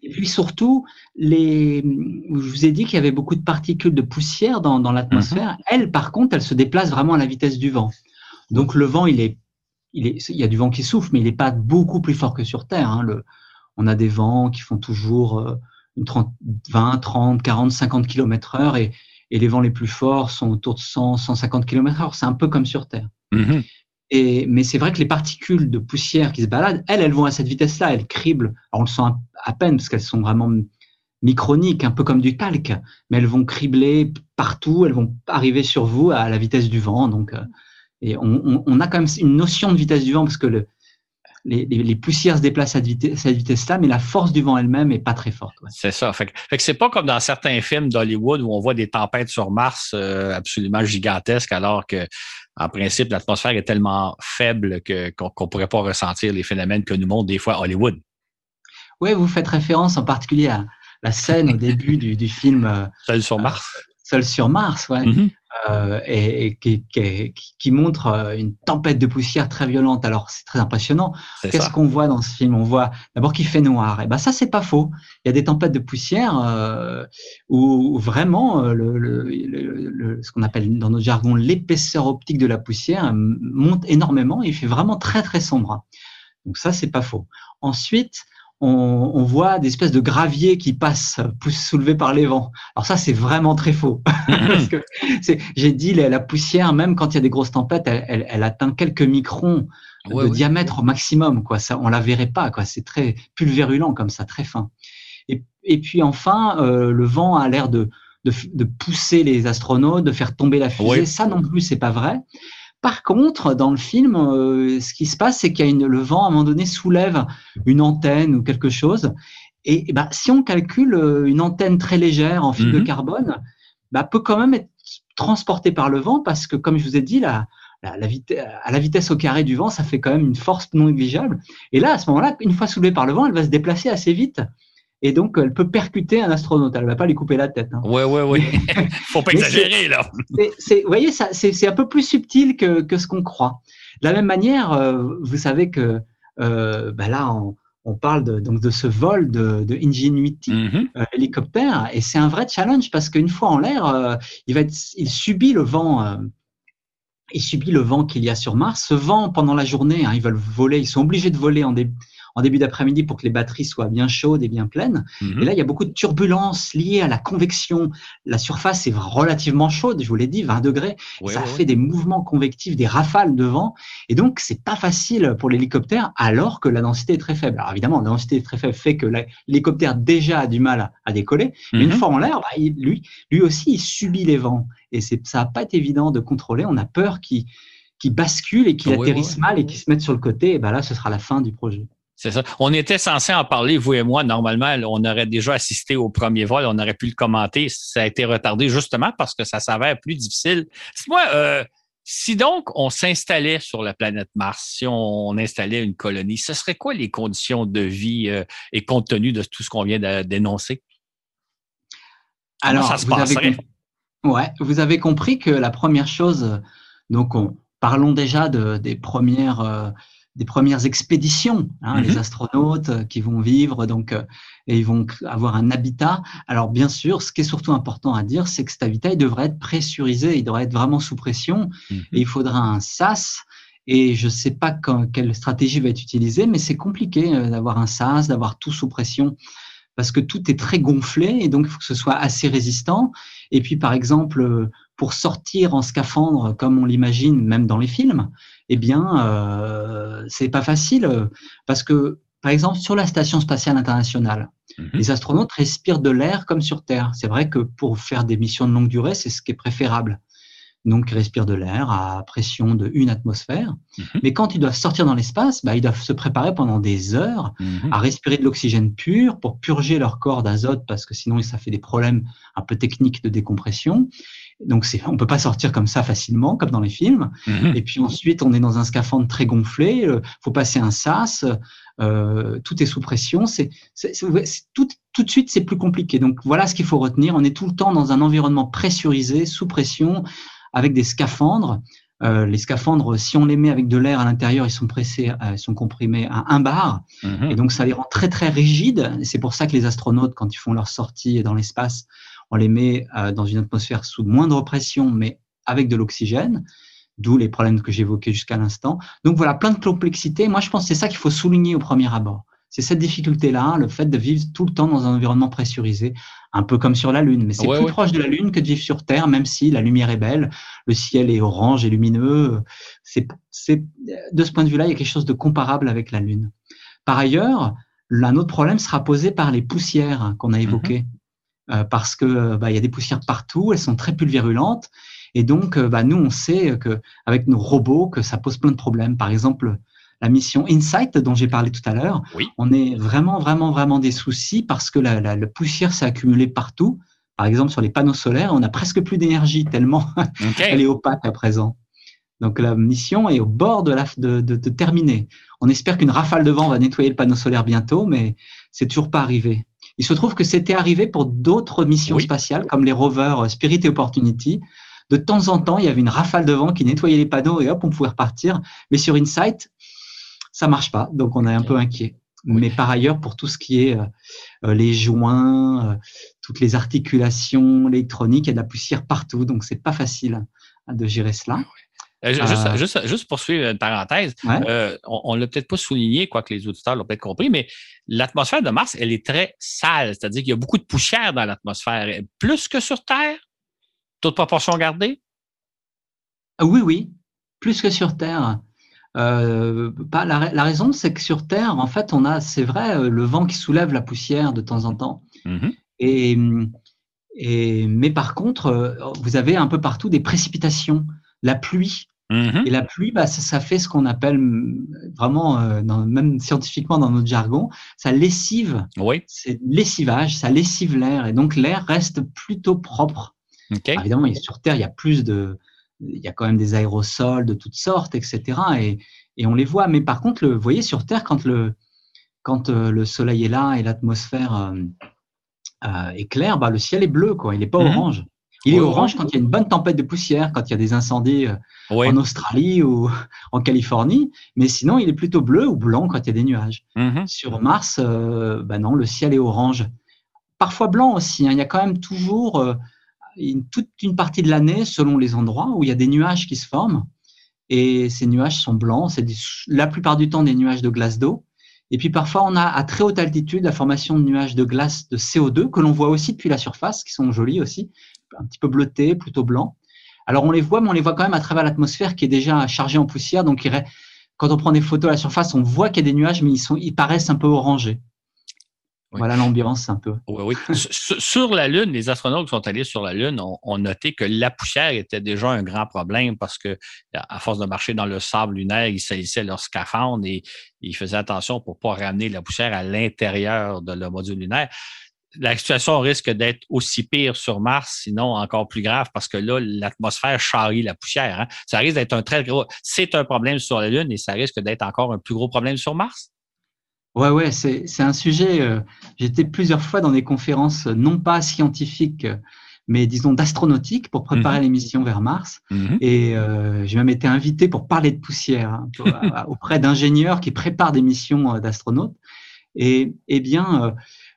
Et puis surtout, les, je vous ai dit qu'il y avait beaucoup de particules de poussière dans, l'atmosphère. Mhm. Elles, par contre, elles se déplacent vraiment à la vitesse du vent. Donc, le vent, il est, il est, il y a du vent qui souffle, mais il n'est pas beaucoup plus fort que sur Terre. Hein. Le, on a des vents qui font toujours euh, une 30, 20, 30, 40, 50 km heure et, et les vents les plus forts sont autour de 100, 150 km heure. C'est un peu comme sur Terre. Mais c'est vrai que les particules de poussière qui se baladent, elles, elles vont à cette vitesse-là, elles criblent. On le sent à peine parce qu'elles sont vraiment microniques, un peu comme du talc, mais elles vont cribler partout, elles vont arriver sur vous à la vitesse du vent. Donc, euh, on, a quand même une notion de vitesse du vent parce que le, les, poussières se déplacent à cette vitesse-là, mais la force du vent elle-même est pas très forte. C'est ça. Fait, que c'est pas comme dans certains films d'Hollywood où on voit des tempêtes sur Mars euh, absolument gigantesques, alors que en principe, l'atmosphère est tellement faible qu'on ne pourrait pas ressentir les phénomènes que nous montre des fois Hollywood. Oui, vous faites référence en particulier à la scène au début du, film euh, Seul sur Mars. Seul sur Mars, ouais. Mm-hmm. Euh, et, qui, montre euh, une tempête de poussière très violente. Alors c'est très impressionnant. Qu'est-ce qu'on voit dans ce film? On voit d'abord qu'il fait noir. Et ben ça c'est pas faux. Il y a des tempêtes de poussière euh, où, vraiment le, ce qu'on appelle dans notre jargon l'épaisseur optique de la poussière monte énormément. Et il fait vraiment très très sombre. Donc ça c'est pas faux. Ensuite on, voit des espèces de graviers qui passent, soulevés par les vents. Alors ça, c'est vraiment très faux. j'ai dit, la, poussière, même quand il y a des grosses tempêtes, elle, atteint quelques microns de diamètre au maximum. Quoi. Ça, on la verrait pas. Quoi. C'est très pulvérulent comme ça, très fin. Et, puis enfin, euh, le vent a l'air de, pousser les astronautes, de faire tomber la fusée. Ça non plus, c'est pas vrai. Par contre, dans le film, euh, ce qui se passe, c'est qu'il y a une, le vent, à un moment donné, soulève une antenne ou quelque chose. Et, bah, si on calcule euh, une antenne très légère en fibre de mhm. carbone, bah, peut quand même être transportée par le vent parce que, comme je vous ai dit, la, la, la vitesse, à la vitesse au carré du vent, ça fait quand même une force non négligeable. Et là, à ce moment-là, une fois soulevée par le vent, elle va se déplacer assez vite et donc elle peut percuter un astronaute. Elle va pas lui couper la tête. Hein. Ouais, ouais, ouais. Faut pas exagérer là. vous voyez, ça, c'est un peu plus subtil que, que ce qu'on croit. De la même manière, euh, vous savez que euh, bah là, on parle de, donc de ce vol de, de Ingenuity mm-hmm. euh, hélicoptère et c'est un vrai challenge parce qu'une fois en l'air, il va être, il subit le vent. Il subit le vent qu'il y a sur Mars. Ce vent, pendant la journée, hein, ils veulent voler, ils sont obligés de voler en, début en début d'après-midi pour que les batteries soient bien chaudes et bien pleines. Mhm. Et là, il y a beaucoup de turbulences liées à la convection. La surface est relativement chaude, je vous l'ai dit, 20 degrés. ça fait des mouvements convectifs, des rafales de vent. Et donc, c'est pas facile pour l'hélicoptère alors que la densité est très faible. Alors évidemment, la densité est très faible fait que l'hélicoptère déjà a du mal à, décoller. Mais une mhm. fois en l'air, bah, lui, lui aussi, il subit les vents. Et ça n'a pas été évident de contrôler. On a peur qu'il bascule et qu'il atterrisse mal et qu'il se mette sur le côté. Et ben là, ce sera la fin du projet. C'est ça. On était censé en parler, vous et moi. Normalement, on aurait déjà assisté au premier vol, on aurait pu le commenter. Ça a été retardé justement parce que ça s'avère plus difficile. Moi, euh, si donc on s'installait sur la planète Mars, si on installait une colonie, ce serait quoi les conditions de vie euh, et compte tenu de tout ce qu'on vient de dénoncer? Alors, ça se vous Avez, ouais, vous avez compris que la première chose, donc on, parlons déjà de, des premières. Euh, des premières expéditions, hein, les mhm. astronautes euh, qui vont vivre donc euh, et ils vont avoir un habitat. Alors bien sûr, ce qui est surtout important à dire, c'est que cet habitat il devrait être pressurisé, il devrait être vraiment sous pression mhm. et il faudra un SAS. Et je ne sais pas quand, quelle stratégie va être utilisée, mais c'est compliqué euh, d'avoir un SAS, d'avoir tout sous pression parce que tout est très gonflé et donc il faut que ce soit assez résistant. Et puis par exemple, pour sortir en scaphandre comme on l'imagine même dans les films, eh bien, euh, c'est pas facile parce que, par exemple, sur la station spatiale internationale, mhm. les astronautes respirent de l'air comme sur Terre. C'est vrai que pour faire des missions de longue durée, c'est ce qui est préférable. Donc, ils respirent de l'air à pression de une atmosphère. Mhm. Mais quand ils doivent sortir dans l'espace, bah, ils doivent se préparer pendant des heures mhm. à respirer de l'oxygène pur pour purger leur corps d'azote parce que sinon, ça fait des problèmes un peu techniques de décompression. Donc, c'est, on peut pas sortir comme ça facilement, comme dans les films. Mhm. Et puis ensuite, on est dans un scaphandre très gonflé. Euh, faut passer un sas. Euh, tout est sous pression. C'est, tout, tout de suite, c'est plus compliqué. Donc, voilà ce qu'il faut retenir. On est tout le temps dans un environnement pressurisé, sous pression, avec des scaphandres. Euh, les scaphandres, si on les met avec de l'air à l'intérieur, ils sont pressés, euh, ils sont comprimés à un bar, mhm. et donc ça les rend très très rigides. C'est pour ça que les astronautes, quand ils font leur sortie dans l'espace, on les met euh, dans une atmosphère sous moindre pression, mais avec de l'oxygène, d'où les problèmes que j'évoquais jusqu'à l'instant. Donc voilà, plein de complexité. Moi, je pense que c'est ça qu'il faut souligner au premier abord. C'est cette difficulté-là, le fait de vivre tout le temps dans un environnement pressurisé, un peu comme sur la Lune. Mais c'est plus proche de la Lune que de vivre sur Terre, même si la lumière est belle, le ciel est orange et lumineux. C'est, de ce point de vue-là, il y a quelque chose de comparable avec la Lune. Par ailleurs, un autre problème sera posé par les poussières qu'on a évoquées. Euh, parce que euh, bah, il y a des poussières partout, elles sont très pulvérulentes, et donc euh, bah, nous on sait que avec nos robots que ça pose plein de problèmes. Par exemple, la mission Insight dont j'ai parlé tout à l'heure, on est vraiment vraiment vraiment des soucis parce que la, la, poussière s'est accumulée partout. Par exemple, sur les panneaux solaires, on a presque plus d'énergie tellement elle est opaque à présent. Donc la mission est au bord de, la, de, de, de terminer. On espère qu'une rafale de vent va nettoyer le panneau solaire bientôt, mais c'est toujours pas arrivé. Il se trouve que c'était arrivé pour d'autres missions spatiales, comme les rovers Spirit et Opportunity. De temps en temps, il y avait une rafale de vent qui nettoyait les panneaux et hop, on pouvait repartir. Mais sur Insight, ça marche pas, donc on est un peu inquiet. Mais par ailleurs, pour tout ce qui est euh, euh, les joints, euh, toutes les articulations électroniques, il y a de la poussière partout, donc c'est pas facile hein, de gérer cela. Euh, euh, juste, juste, pour suivre une parenthèse, euh, on ne l'a peut-être pas souligné, quoique les auditeurs l'ont peut-être compris, mais l'atmosphère de Mars, elle est très sale, c'est-à-dire qu'il y a beaucoup de poussière dans l'atmosphère, plus que sur Terre? Toute proportion gardée? Oui, oui, plus que sur Terre. pas, la, raison, c'est que sur Terre, en fait, on a, c'est vrai, le vent qui soulève la poussière de temps en temps. Mm-hmm. Et, et, mais par contre, vous avez un peu partout des précipitations, la pluie. Mhm. Et la pluie, bah, ça, fait ce qu'on appelle vraiment, euh, même scientifiquement dans notre jargon, ça lessive. Oui. C'est lessivage, ça lessive l'air. Et donc l'air reste plutôt propre. évidemment, sur Terre, il y a plus de. Il y a quand même des aérosols de toutes sortes, etc. Et, et on les voit. Mais par contre, le, vous voyez, sur Terre, quand le, quand, euh, le soleil est là et l'atmosphère euh, est claire, bah, le ciel est bleu, quoi. il n'est pas mhm. orange. Il est orange quand il y a une bonne tempête de poussière, quand il y a des incendies euh, en Australie ou en Californie, mais sinon il est plutôt bleu ou blanc quand il y a des nuages. Mm-hmm. Sur Mars, euh, bah non, le ciel est orange. Parfois blanc aussi, hein. il y a quand même toujours euh, une, toute une partie de l'année, selon les endroits, où il y a des nuages qui se forment, et ces nuages sont blancs, c'est la plupart du temps des nuages de glace d'eau. Et puis parfois, on a à très haute altitude la formation de nuages de glace de CO2 que l'on voit aussi depuis la surface, qui sont jolis aussi, un petit peu bleutés, plutôt blancs. Alors on les voit, mais on les voit quand même à travers l'atmosphère qui est déjà chargée en poussière. Donc quand on prend des photos à la surface, on voit qu'il y a des nuages, mais ils, sont, ils paraissent un peu orangés. Voilà l'ambiance un peu. Oui, oui. sur la Lune, les astronautes qui sont allés sur la Lune ont, noté que la poussière était déjà un grand problème parce que, à force de marcher dans le sable lunaire, ils salissaient leur scaphandre et ils faisaient attention pour ne pas ramener la poussière à l'intérieur de leur module lunaire. La situation risque d'être aussi pire sur Mars, sinon encore plus grave, parce que là, l'atmosphère charrie la poussière. Hein. Ça risque d'être un très gros. C'est un problème sur la Lune et ça risque d'être encore un plus gros problème sur Mars? Ouais, ouais, c'est, un sujet. Euh, j'étais plusieurs fois dans des conférences, euh, non pas scientifiques, mais disons d'astronautique pour préparer les missions vers Mars. Mhm. Et euh, j'ai même été invité pour parler de poussière hein, auprès d'ingénieurs qui préparent des missions d'astronautes. Et eh bien,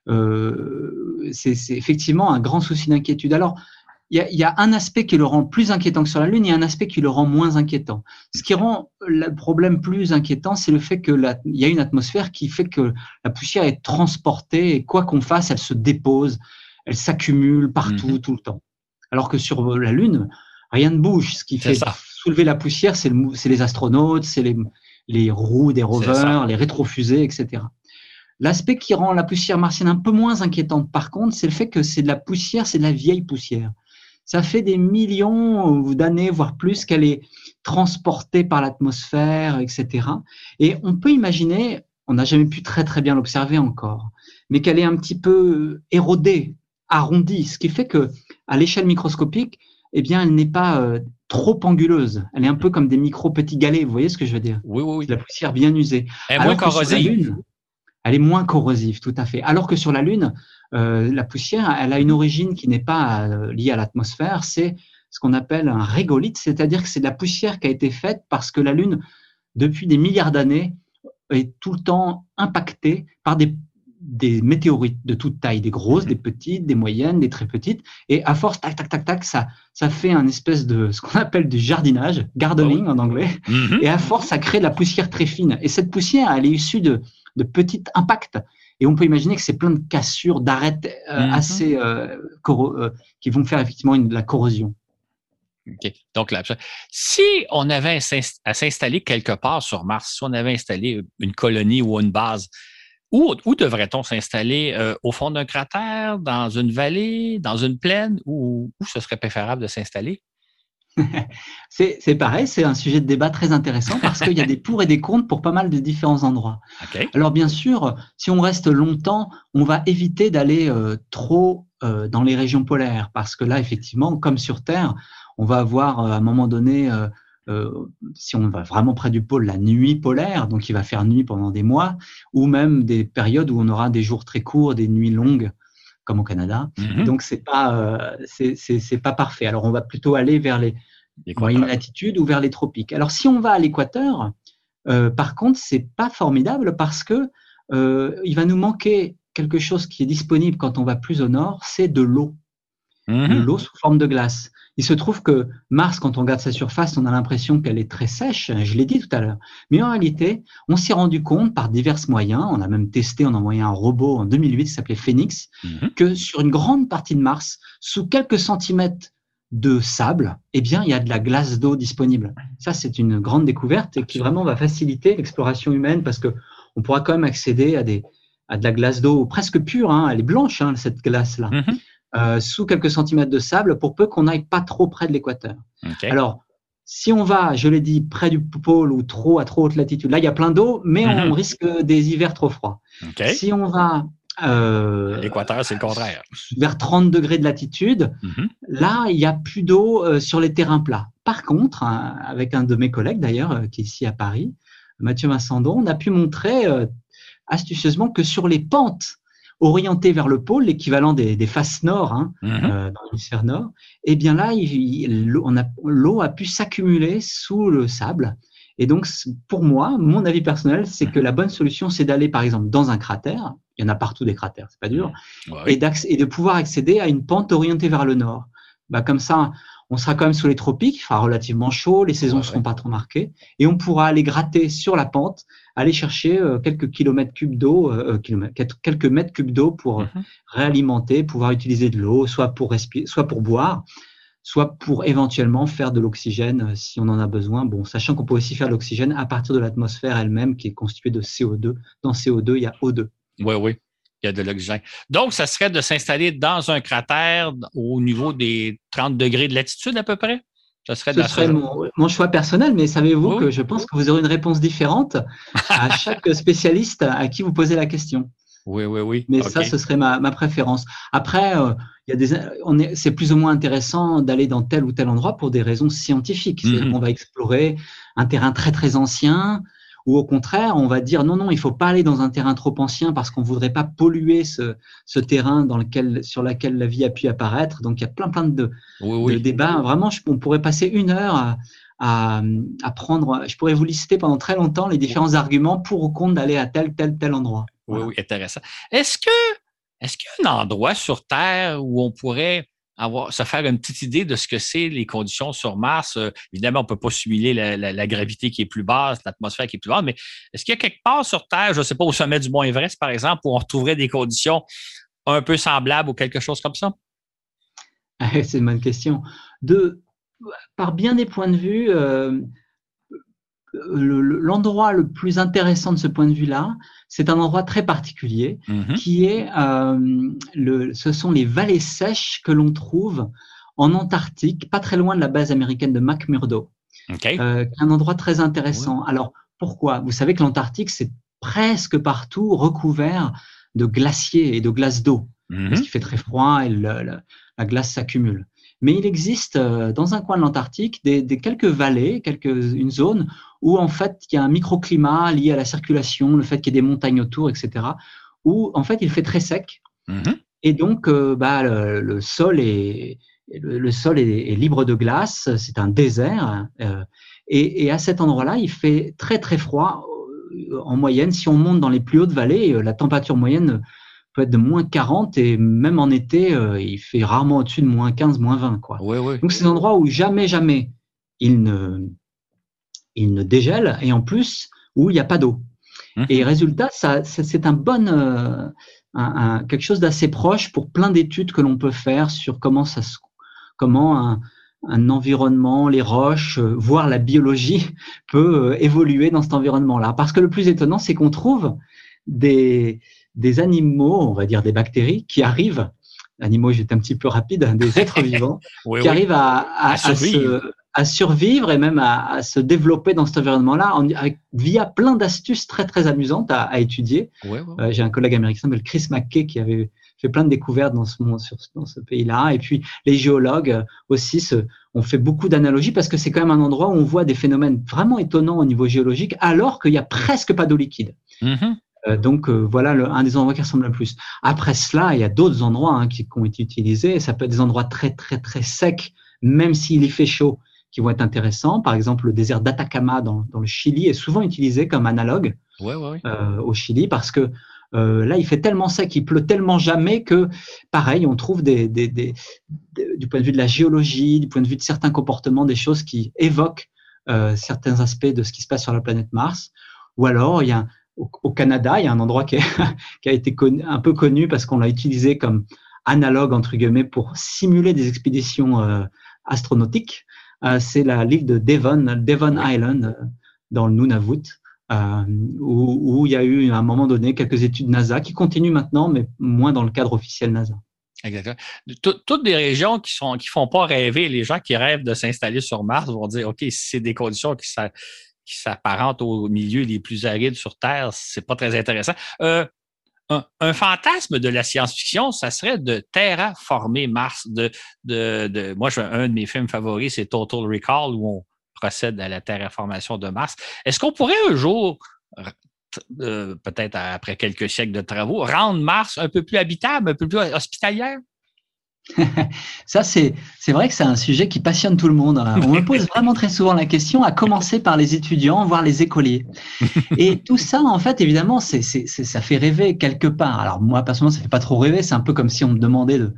c'est effectivement un grand souci d'inquiétude. Alors, il y, a, un aspect qui le rend plus inquiétant que sur la Lune, il y a un aspect qui le rend moins inquiétant. Ce qui rend le problème plus inquiétant, c'est le fait qu'il y a une atmosphère qui fait que la poussière est transportée et quoi qu'on fasse, elle se dépose, elle s'accumule partout, mhm. tout le temps. Alors que sur la Lune, rien ne bouge. Ce qui fait soulever la poussière, c'est les astronautes, c'est les, roues des rovers, les rétrofusées, etc. L'aspect qui rend la poussière martienne un peu moins inquiétante, par contre, c'est le fait que c'est de la poussière, c'est de la vieille poussière ça fait des millions d'années, voire plus, qu'elle est transportée par l'atmosphère, etc. Et on peut imaginer, on n'a jamais pu très très bien l'observer encore, mais qu'elle est un petit peu érodée, arrondie, ce qui fait que à l'échelle microscopique, eh bien, elle n'est pas euh, trop anguleuse. Elle est un peu comme des micro petits galets. Vous voyez ce que je veux dire? Oui, oui, oui. la poussière bien usée. Elle est moins corrosive. Elle est moins corrosive, tout à fait. Alors que sur la Lune, euh, la poussière, elle a une origine qui n'est pas euh, liée à l'atmosphère, c'est ce qu'on appelle un régolithe, c'est-à-dire que c'est de la poussière qui a été faite parce que la Lune, depuis des milliards d'années, est tout le temps impactée par des, météorites de toute taille, des grosses, des petites, des moyennes, des très petites, et à force, tac, tac, tac, tac, ça, ça fait un espèce de ce qu'on appelle du jardinage, gardening oh en anglais, mm-hmm. et à force, ça crée de la poussière très fine. Et cette poussière, elle est issue de, de petits impacts. Et on peut imaginer que c'est plein de cassures, d'arêtes euh, mhm. assez euh, euh, qui vont faire effectivement de la corrosion. OK. Donc là, si on avait à s'installer quelque part sur Mars, si on avait installé une colonie ou une base, où, où devrait-on s'installer? au fond d'un cratère, dans une vallée, dans une plaine, ou où ce serait préférable de s'installer? c'est pareil, c'est un sujet de débat très intéressant parce qu'il y a des pour et des contre pour pas mal de différents endroits. Alors bien sûr, si on reste longtemps, on va éviter d'aller euh, trop euh, dans les régions polaires parce que là, effectivement, comme sur Terre, on va avoir euh, à un moment donné, si on va vraiment près du pôle, la nuit polaire, donc il va faire nuit pendant des mois, ou même des périodes où on aura des jours très courts, des nuits longues comme au Canada. Mhm. Donc c'est pas euh, c'est pas parfait. Alors on va plutôt aller vers les moyennes latitudes ou vers les tropiques. Alors si on va à l'équateur, euh, par contre c'est pas formidable parce que euh, il va nous manquer quelque chose qui est disponible quand on va plus au nord, c'est de l'eau. Mhm. De l'eau sous forme de glace. Il se trouve que Mars, quand on regarde sa surface, on a l'impression qu'elle est très sèche, je l'ai dit tout à l'heure. Mais en réalité, on s'est rendu compte par divers moyens, on a même testé, on a envoyé un robot en 2008 qui s'appelait Phoenix, mhm. que sur une grande partie de Mars, sous quelques centimètres de sable, eh bien, il y a de la glace d'eau disponible. Ça, c'est une grande découverte et qui vraiment va faciliter l'exploration humaine parce que on pourra quand même accéder à des à de la glace d'eau presque pure. Hein. elle est blanche, hein, cette glace-là. Mhm. Euh, sous quelques centimètres de sable pour peu qu'on n'aille pas trop près de l'équateur. Alors, si on va, je l'ai dit, près du pôle ou trop à trop haute latitude, là il y a plein d'eau, mais on mhm. risque des hivers trop froids. Si on va euh, l'équateur, c'est le contraire. Vers 30 degrés de latitude, mhm. là, il n'y a plus d'eau euh, sur les terrains plats. Par contre, hein, avec un de mes collègues d'ailleurs, qui est ici à Paris, Mathieu Massandon, on a pu montrer astucieusement que sur les pentes orienté vers le pôle, l'équivalent des, faces nord hein, mhm. euh, dans l'hémisphère nord, et eh bien là, l'eau a, pu s'accumuler sous le sable. Et donc, pour moi, mon avis personnel, c'est que la bonne solution, c'est d'aller, par exemple, dans un cratère. Il y en a partout des cratères, c'est pas dur, et, et, de pouvoir accéder à une pente orientée vers le nord. Bah, comme ça, on sera quand même sous les tropiques, il fera relativement chaud, les saisons ne seront pas trop marquées, et on pourra aller gratter sur la pente, aller chercher euh, quelques kilomètres cubes d'eau, euh, euh, quelques mètres cubes d'eau pour mhm. réalimenter, pouvoir utiliser de l'eau, soit pour respirer, soit pour boire, soit pour éventuellement faire de l'oxygène si on en a besoin. Bon, sachant qu'on peut aussi faire de l'oxygène à partir de l'atmosphère elle-même qui est constituée de CO2. Dans CO2, il y a O2. Oui, oui il y a de l'oxygène. Donc, ça serait de s'installer dans un cratère au niveau des 30 degrés de latitude à peu près? Ça serait, Ce serait mon, choix personnel, mais savez-vous que je pense que vous aurez une réponse différente à chaque spécialiste à qui vous posez la question. Oui, oui, oui. Mais ça, ce serait ma, préférence. Après, euh, y a des, on est, c'est plus ou moins intéressant d'aller dans tel ou tel endroit pour des raisons scientifiques. Mm-hmm. On va explorer un terrain très très ancien, ou au contraire, on va dire non, non, il faut pas aller dans un terrain trop ancien parce qu'on voudrait pas polluer ce, ce, terrain dans lequel, sur lequel la vie a pu apparaître. Donc il y a plein, plein de, débats. Vraiment, on pourrait passer une heure à, à, prendre. Je pourrais vous lister pendant très longtemps les différents arguments pour ou contre d'aller à tel, tel, tel endroit. Oui, oui, intéressant. Est-ce que est-ce qu'il y a un endroit sur Terre où on pourrait avoir, se faire une petite idée de ce que c'est les conditions sur Mars. Euh, évidemment, on ne peut pas simuler la, gravité qui est plus basse, l'atmosphère qui est plus basse, mais est-ce qu'il y a quelque part sur Terre, je ne sais pas, au sommet du Mont Everest, par exemple, où on retrouverait des conditions un peu semblables ou quelque chose comme ça? c'est une bonne question. De, par bien des points de vue, euh, l'endroit le, plus intéressant de ce point de vue-là, c'est un endroit très particulier mhm. qui est, euh, le, ce sont les vallées sèches que l'on trouve en Antarctique, pas très loin de la base américaine de McMurdo. Euh, un endroit très intéressant. Alors, pourquoi? Vous savez que l'Antarctique, c'est presque partout recouvert de glaciers et de glaces d'eau, mhm. parce qu'il fait très froid et la glace s'accumule. Mais il existe euh, dans un coin de l'Antarctique des, quelques vallées, quelques, une zone où en fait il y a un microclimat lié à la circulation, le fait qu'il y ait des montagnes autour, etc. Où en fait il fait très sec mhm. et donc euh, bah, le, sol est le, sol est, libre de glace, c'est un désert euh, et, à cet endroit-là il fait très très froid en moyenne. Si on monte dans les plus hautes vallées, la température moyenne peut être de moins 40 et même en été, euh, il fait rarement au-dessus de moins 15, moins 20. Quoi. Donc, c'est un endroit où jamais, jamais il ne, il ne dégèle et en plus où il n'y a pas d'eau. Mmh. Et résultat, ça, c'est un bon, euh, un, quelque chose d'assez proche pour plein d'études que l'on peut faire sur comment, ça comment un, un environnement, les roches, euh, voire la biologie peut évoluer dans cet environnement-là. Parce que le plus étonnant, c'est qu'on trouve des, des animaux, on va dire des bactéries, qui arrivent, animaux, j'étais un petit peu rapide, hein, des êtres vivants, qui arrivent à, survivre. et même à, se développer dans cet environnement-là via plein d'astuces très très amusantes à, étudier. Euh, j'ai un collègue américain, Chris McKay, qui avait fait plein de découvertes dans ce, dans ce pays-là. Et puis les géologues aussi se, ont fait beaucoup d'analogies parce que c'est quand même un endroit où on voit des phénomènes vraiment étonnants au niveau géologique alors qu'il n'y a presque pas d'eau liquide. Mm-hmm. Donc euh, voilà un des endroits qui ressemble le plus. Après cela, il y a d'autres endroits hein, qui, ont été utilisés. Ça peut être des endroits très très très secs, même s'il y fait chaud, qui vont être intéressants. Par exemple, le désert d'Atacama dans, le Chili est souvent utilisé comme analogue euh, au Chili parce que là, il fait tellement sec, il pleut tellement jamais que, pareil, on trouve des, du point de vue de la géologie, du point de vue de certains comportements, des choses qui évoquent certains aspects de ce qui se passe sur la planète Mars. Ou alors, il y a au, Canada, il y a un endroit qui, a été un peu connu parce qu'on l'a utilisé comme analogue entre guillemets pour simuler des expéditions euh, astronautiques. Euh, c'est la l'île de Devon, Devon Island, euh, dans le Nunavut, où, il y a eu à un moment donné quelques études NASA qui continuent maintenant, mais moins dans le cadre officiel NASA. Exactement. Toutes des régions qui sont qui font pas rêver les gens qui rêvent de s'installer sur Mars vont dire ok c'est des conditions qui, ça, qui s'apparente aux milieux les plus arides sur Terre, c'est pas très intéressant. Euh, un, fantasme de la science-fiction, ça serait de terraformer Mars. De, de, de, moi, un de mes films favoris, c'est Total Recall, où on procède à la terraformation de Mars. Est-ce qu'on pourrait un jour peut-être après quelques siècles de travaux, rendre Mars un peu plus habitable, un peu plus hospitalière? Ça, c'est, c'est vrai que c'est un sujet qui passionne tout le monde. Hein. On me pose vraiment très souvent la question, à commencer par les étudiants, voire les écoliers. Et tout ça, en fait, évidemment, c'est, ça fait rêver quelque part. Alors moi, personnellement, ça fait pas trop rêver. C'est un peu comme si on me demandait de,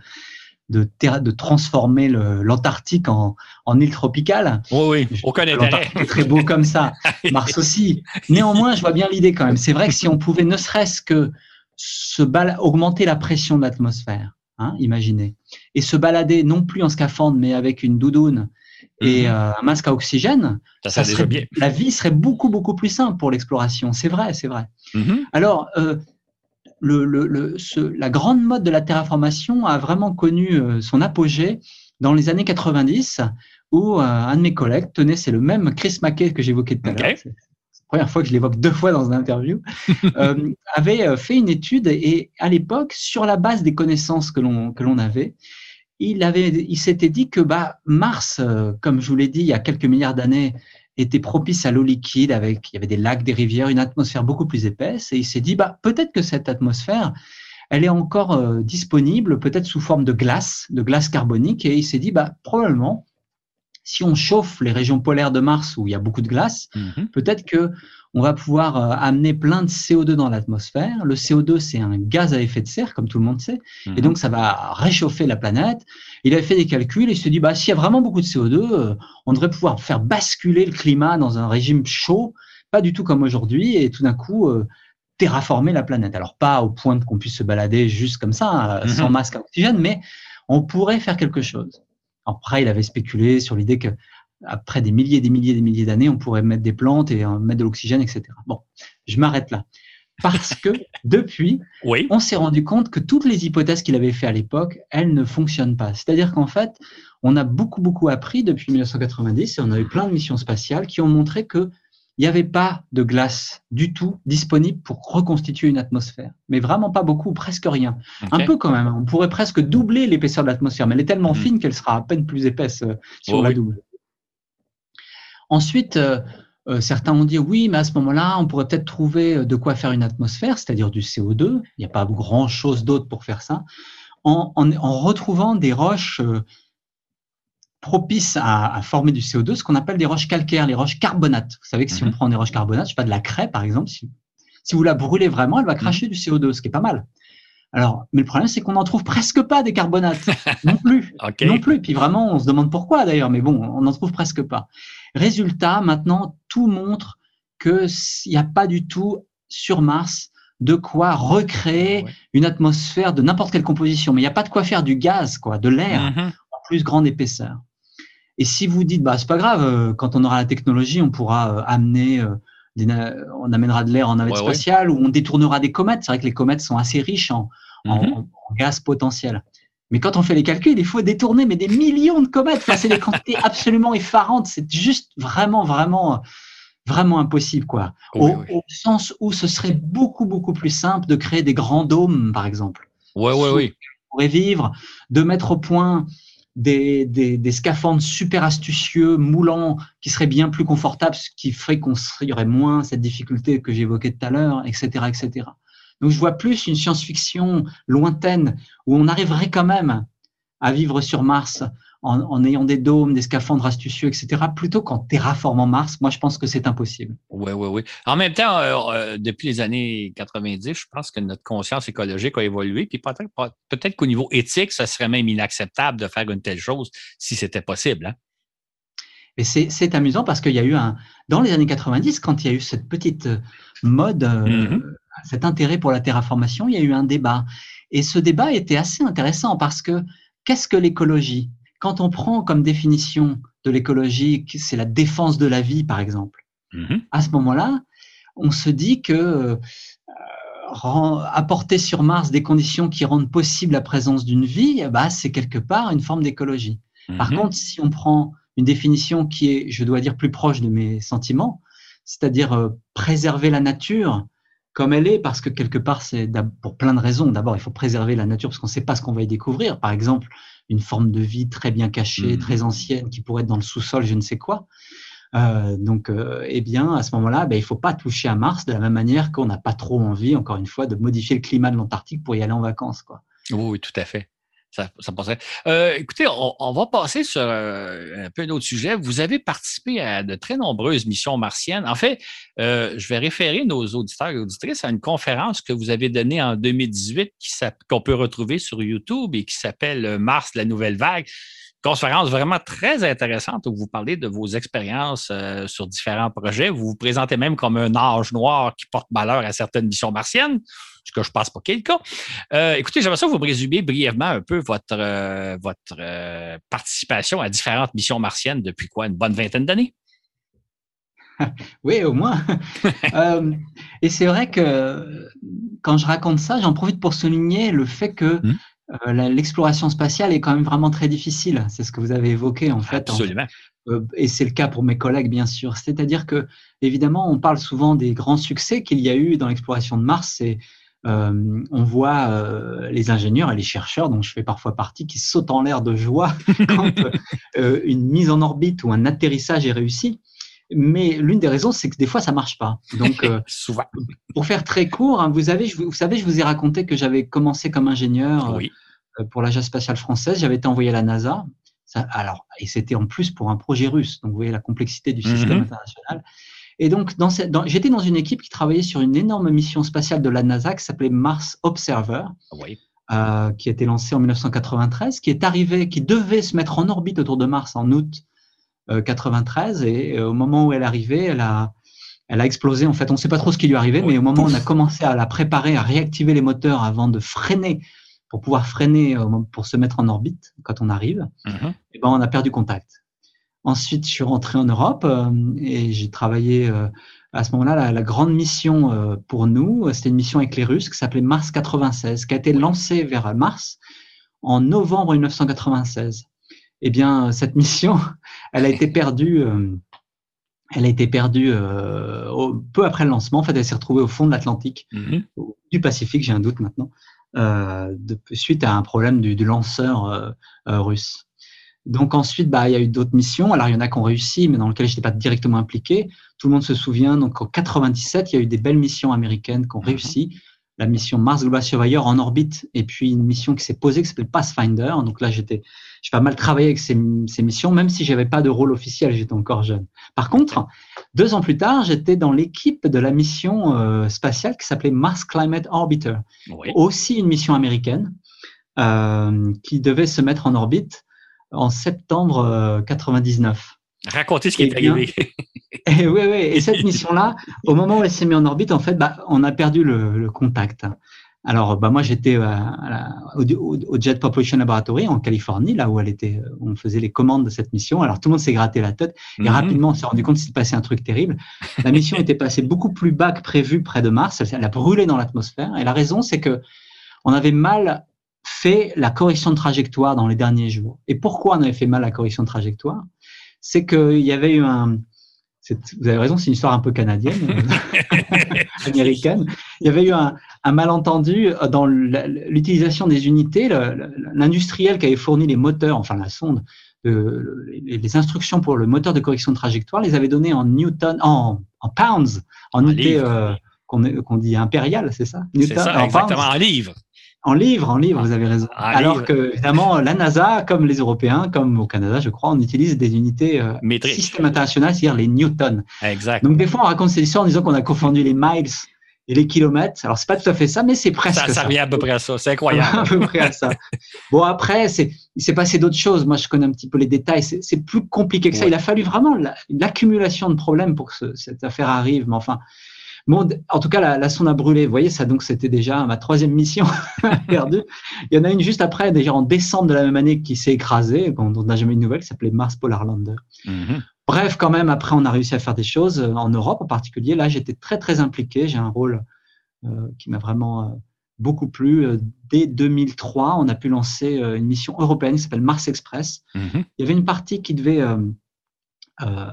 de, de transformer l'Antarctique en, en, île tropicale. Oui, oui, aucun intérêt. C'est très beau comme ça. Mars aussi. Néanmoins, je vois bien l'idée quand même. C'est vrai que si on pouvait ne serait-ce que se augmenter la pression de l'atmosphère, hein, imaginez, et se balader non plus en scaphandre, mais avec une doudoune et mhm. euh, un masque à oxygène, ça, serait, bien. la vie serait beaucoup, beaucoup plus simple pour l'exploration. C'est vrai, c'est vrai. Mhm. Alors, euh, le, le, ce, la grande mode de la terraformation a vraiment connu euh, son apogée dans les années 90, où un de mes collègues, tenez, c'est le même Chris Mackey que j'évoquais tout à l'heure, première fois que je l'évoque deux fois dans une interview, avait fait une étude et à l'époque, sur la base des connaissances que l'on que l'on avait, il, avait, il s'était dit que bah, Mars, euh, comme je vous l'ai dit il y a quelques milliards d'années, était propice à l'eau liquide, avec il y avait des lacs, des rivières, une atmosphère beaucoup plus épaisse, et il s'est dit bah, peut-être que cette atmosphère, elle est encore euh, disponible, peut-être sous forme de glace, de glace carbonique, et il s'est dit bah, probablement si on chauffe les régions polaires de Mars où il y a beaucoup de glace, mhm. peut-être que on va pouvoir euh, amener plein de CO2 dans l'atmosphère. Le CO2, c'est un gaz à effet de serre, comme tout le monde sait, et mhm. donc ça va réchauffer la planète. Il a fait des calculs et il se dit, bah, s'il y a vraiment beaucoup de CO2, euh, on devrait pouvoir faire basculer le climat dans un régime chaud, pas du tout comme aujourd'hui, et tout d'un coup, euh, terraformer la planète. Alors pas au point qu'on puisse se balader juste comme ça, sans mhm. masque à oxygène, mais on pourrait faire quelque chose. Après, il avait spéculé sur l'idée que après des milliers, des milliers, des milliers d'années, on pourrait mettre des plantes et euh, mettre de l'oxygène, etc. Bon, je m'arrête là. Parce que depuis, on s'est rendu compte que toutes les hypothèses qu'il avait fait à l'époque, elles ne fonctionnent pas. C'est-à-dire qu'en fait, on a beaucoup, beaucoup appris depuis 1990 et on a eu plein de missions spatiales qui ont montré que il n'y avait pas de glace du tout disponible pour reconstituer une atmosphère. Mais vraiment pas beaucoup, presque rien. Un peu quand même. On pourrait presque doubler l'épaisseur de l'atmosphère, mais elle est tellement mhm. fine qu'elle sera à peine plus épaisse euh, si on la double. Ensuite, euh, euh, certains ont dit oui, mais à ce moment-là, on pourrait peut-être trouver de quoi faire une atmosphère, c'est-à-dire du CO2. Il n'y a pas grand-chose d'autre pour faire ça. En, retrouvant des roches propice à, former du CO2, ce qu'on appelle des roches calcaires, les roches carbonates. Vous savez que si on mhm. prend des roches carbonates, je sais pas, de la craie par exemple, si, vous la brûlez vraiment, elle va cracher mhm. du CO2, ce qui est pas mal. Alors, mais le problème, c'est qu'on n'en trouve presque pas des carbonates, non plus, non plus. Puis vraiment, on se demande pourquoi d'ailleurs, mais bon, on n'en trouve presque pas. Résultat, maintenant, tout montre que il n'y a pas du tout sur Mars de quoi recréer une atmosphère de n'importe quelle composition, mais il n'y a pas de quoi faire du gaz, quoi, de l'air mhm. en plus grande épaisseur. Et si vous dites, bah, c'est pas grave, euh, quand on aura la technologie, on pourra euh, amener, euh, on amènera de l'air en navette spatiale ou on détournera des comètes. C'est vrai que les comètes sont assez riches en, mhm. gaz potentiel. Mais quand on fait les calculs, il faut détourner mais des millions de comètes. c'est des quantités absolument effarantes. C'est juste vraiment, vraiment, vraiment impossible, quoi. au, sens où ce serait beaucoup, beaucoup plus simple de créer des grands dômes, par exemple. Ouais, ouais, oui. On pourrait vivre, de mettre au point des, des, scaphandres super astucieux, moulants, qui seraient bien plus confortables, ce qui ferait qu'on y aurait moins cette difficulté que j'évoquais tout à l'heure, etc., etc. Donc je vois plus une science-fiction lointaine où on arriverait quand même à vivre sur Mars en, ayant des dômes, des scaphandres astucieux, etc., plutôt qu'en terraformant Mars. Moi, je pense que c'est impossible. Oui, oui, oui. En même temps, euh, euh, depuis les années 90, je pense que notre conscience écologique a évolué. Puis peut-être, peut-être qu'au niveau éthique, ça serait même inacceptable de faire une telle chose si c'était possible. Hein? Et c'est amusant parce qu'il y a eu un. Dans les années 90, quand il y a eu cette petite euh, mode, mm-hmm. cet intérêt pour la terraformation, il y a eu un débat. Et ce débat était assez intéressant parce que qu'est-ce que l'écologie? Quand on prend comme définition de l'écologie, c'est la défense de la vie, par exemple, mhm. à ce moment-là, on se dit que euh, apporter sur Mars des conditions qui rendent possible la présence d'une vie, bah, c'est quelque part une forme d'écologie. Par mhm. contre, si on prend une définition qui est, je dois dire, plus proche de mes sentiments, c'est-à-dire euh, préserver la nature comme elle est, parce que quelque part, c'est pour plein de raisons. D'abord, il faut préserver la nature parce qu'on ne sait pas ce qu'on va y découvrir. Par exemple, une forme de vie très bien cachée, mmh. très ancienne, qui pourrait être dans le sous-sol, je ne sais quoi. donc, eh bien, à ce moment-là, ben, il ne faut pas toucher à Mars de la même manière qu'on n'a pas trop envie, encore une fois, de modifier le climat de l'Antarctique pour y aller en vacances. Quoi. Oui, tout à fait. Ça, ça euh, écoutez, on, va passer sur euh, un peu un autre sujet. Vous avez participé à de très nombreuses missions martiennes. En fait, euh, je vais référer nos auditeurs et auditrices à une conférence que vous avez donnée en 2018 qu'on peut retrouver sur YouTube et qui s'appelle Mars, la nouvelle vague conférence vraiment très intéressante où vous parlez de vos expériences sur différents projets. Vous vous présentez même comme un âge noir qui porte malheur à certaines missions martiennes ce que je pense pas qu'il le cas. Euh, écoutez, j'aimerais ça vous résumer brièvement un peu votre, euh, votre euh, participation à différentes missions martiennes depuis quoi, une bonne vingtaine d'années? oui, au moins. et c'est vrai que quand je raconte ça, j'en profite pour souligner le fait que hmm. l'exploration spatiale est quand même vraiment très difficile. C'est ce que vous avez évoqué en fait. Absolument. et c'est le cas pour mes collègues, bien sûr. C'est-à-dire que, évidemment, on parle souvent des grands succès qu'il y a eu dans l'exploration de Mars. Et euh, on voit euh, les ingénieurs et les chercheurs, dont je fais parfois partie, qui sautent en l'air de joie quand euh, une mise en orbite ou un atterrissage est réussi. Mais l'une des raisons, c'est que des fois, ça marche pas. Donc, pour faire très court, hein, vous, avez, vous savez, je vous ai raconté que j'avais commencé comme ingénieur pour l'Agence spatiale française. J'avais été envoyé à la NASA. alors, et c'était en plus pour un projet russe. Donc, vous voyez la complexité du système mm-hmm. international. Et donc, dans j'étais dans une équipe qui travaillait sur une énorme mission spatiale de la NASA qui s'appelait Mars Observer, euh, qui a été lancée en 1993, qui est arrivée, qui devait se mettre en orbite autour de Mars en août 1993. Euh, et euh, au moment où elle arrivait, elle a, elle a explosé. En fait, on ne sait pas trop ce qui lui est arrivé, mais au moment où on a commencé à la préparer, à réactiver les moteurs avant de freiner, pour pouvoir freiner, pour se mettre en orbite quand on arrive, mm-hmm. et eh ben, on a perdu contact. Ensuite, je suis rentré en Europe euh, et j'ai travaillé euh, à ce moment-là la, grande mission euh, pour nous. C'était une mission avec les Russes qui s'appelait Mars 96, qui a été lancée vers Mars en novembre 1996. Eh bien, cette mission, elle a été perdue. elle a été perdue peu après le lancement. En fait, elle s'est retrouvée au fond de l'Atlantique, mm-hmm. du Pacifique, j'ai un doute maintenant, suite à un problème du lanceur russe. Donc ensuite, bah, il y a eu d'autres missions. Alors il y en a qui ont réussi, mais dans lesquelles je n'étais pas directement impliqué. Tout le monde se souvient. Donc en 97, il y a eu des belles missions américaines qui ont mhm. réussi. La mission Mars Global Surveyor en orbite, et puis une mission qui s'est posée qui s'appelle Pathfinder. Donc là, j'étais, j'ai pas mal travaillé avec ces, missions, même si j'avais pas de rôle officiel, j'étais encore jeune. Par contre, deux ans plus tard, j'étais dans l'équipe de la mission euh, spatiale qui s'appelait Mars Climate Orbiter, aussi une mission américaine euh, qui devait se mettre en orbite en septembre 99. Euh, Racontez ce qui est eh arrivé. et, oui, oui. Et cette mission-là, au moment où elle s'est mise en orbite, en fait, bah, on a perdu le, contact. Alors, bah, moi, j'étais euh, au, Jet Propulsion Laboratory en Californie, là où elle était, euh, on faisait les commandes de cette mission. Alors, tout le monde s'est gratté la tête et mhm. rapidement, on s'est rendu compte qu'il s'est passé un truc terrible. La mission était passée beaucoup plus bas que prévu près de Mars. Elle a brûlé dans l'atmosphère. Et la raison, c'est que on avait mal fait la correction de trajectoire dans les derniers jours. Et pourquoi on avait fait mal la correction de trajectoire? C'est qu'il y avait eu un... Vous avez raison, c'est une histoire un peu canadienne, américaine. Il y avait eu un, malentendu dans l'utilisation des unités. L'industriel qui avait fourni les moteurs, enfin la sonde, les instructions pour le moteur de correction de trajectoire, les avait données en newton, en, pounds, en unités euh, qu'on dit impériales, c'est ça? C'est ça, exactement, en livres. En livre, en livre, vous avez raison. Alors que, évidemment, la NASA, comme les Européens, comme au Canada, je crois, on utilise des unités euh, système international, c'est-à-dire les newtons. Exact. Donc, des fois, on raconte ces histoires en disant qu'on a confondu les miles et les kilomètres. Alors, c'est pas tout à fait ça, mais c'est presque ça. Ça revient à peu près à ça. C'est incroyable. à peu près à ça. Bon, après, c'est, il s'est passé d'autres choses. Moi, je connais un petit peu les détails. C'est, plus compliqué que ça. Il a fallu vraiment l'accumulation de problèmes pour que cette affaire arrive. Mais enfin, en tout cas, la, sonde a brûlé. Vous voyez, ça donc c'était déjà ma troisième mission perdue. Il y en a une juste après, déjà en décembre de la même année, qui s'est écrasée, dont on n'a jamais eu de nouvelles, qui s'appelait Mars Polar Lander. Mm-hmm. Bref, quand même, après, on a réussi à faire des choses euh, en Europe en particulier. Là, j'étais très très impliqué. J'ai un rôle euh, qui m'a vraiment euh, beaucoup plu. Dès 2003, on a pu lancer une mission européenne qui s'appelle Mars Express. Mm-hmm. Il y avait une partie qui devait euh,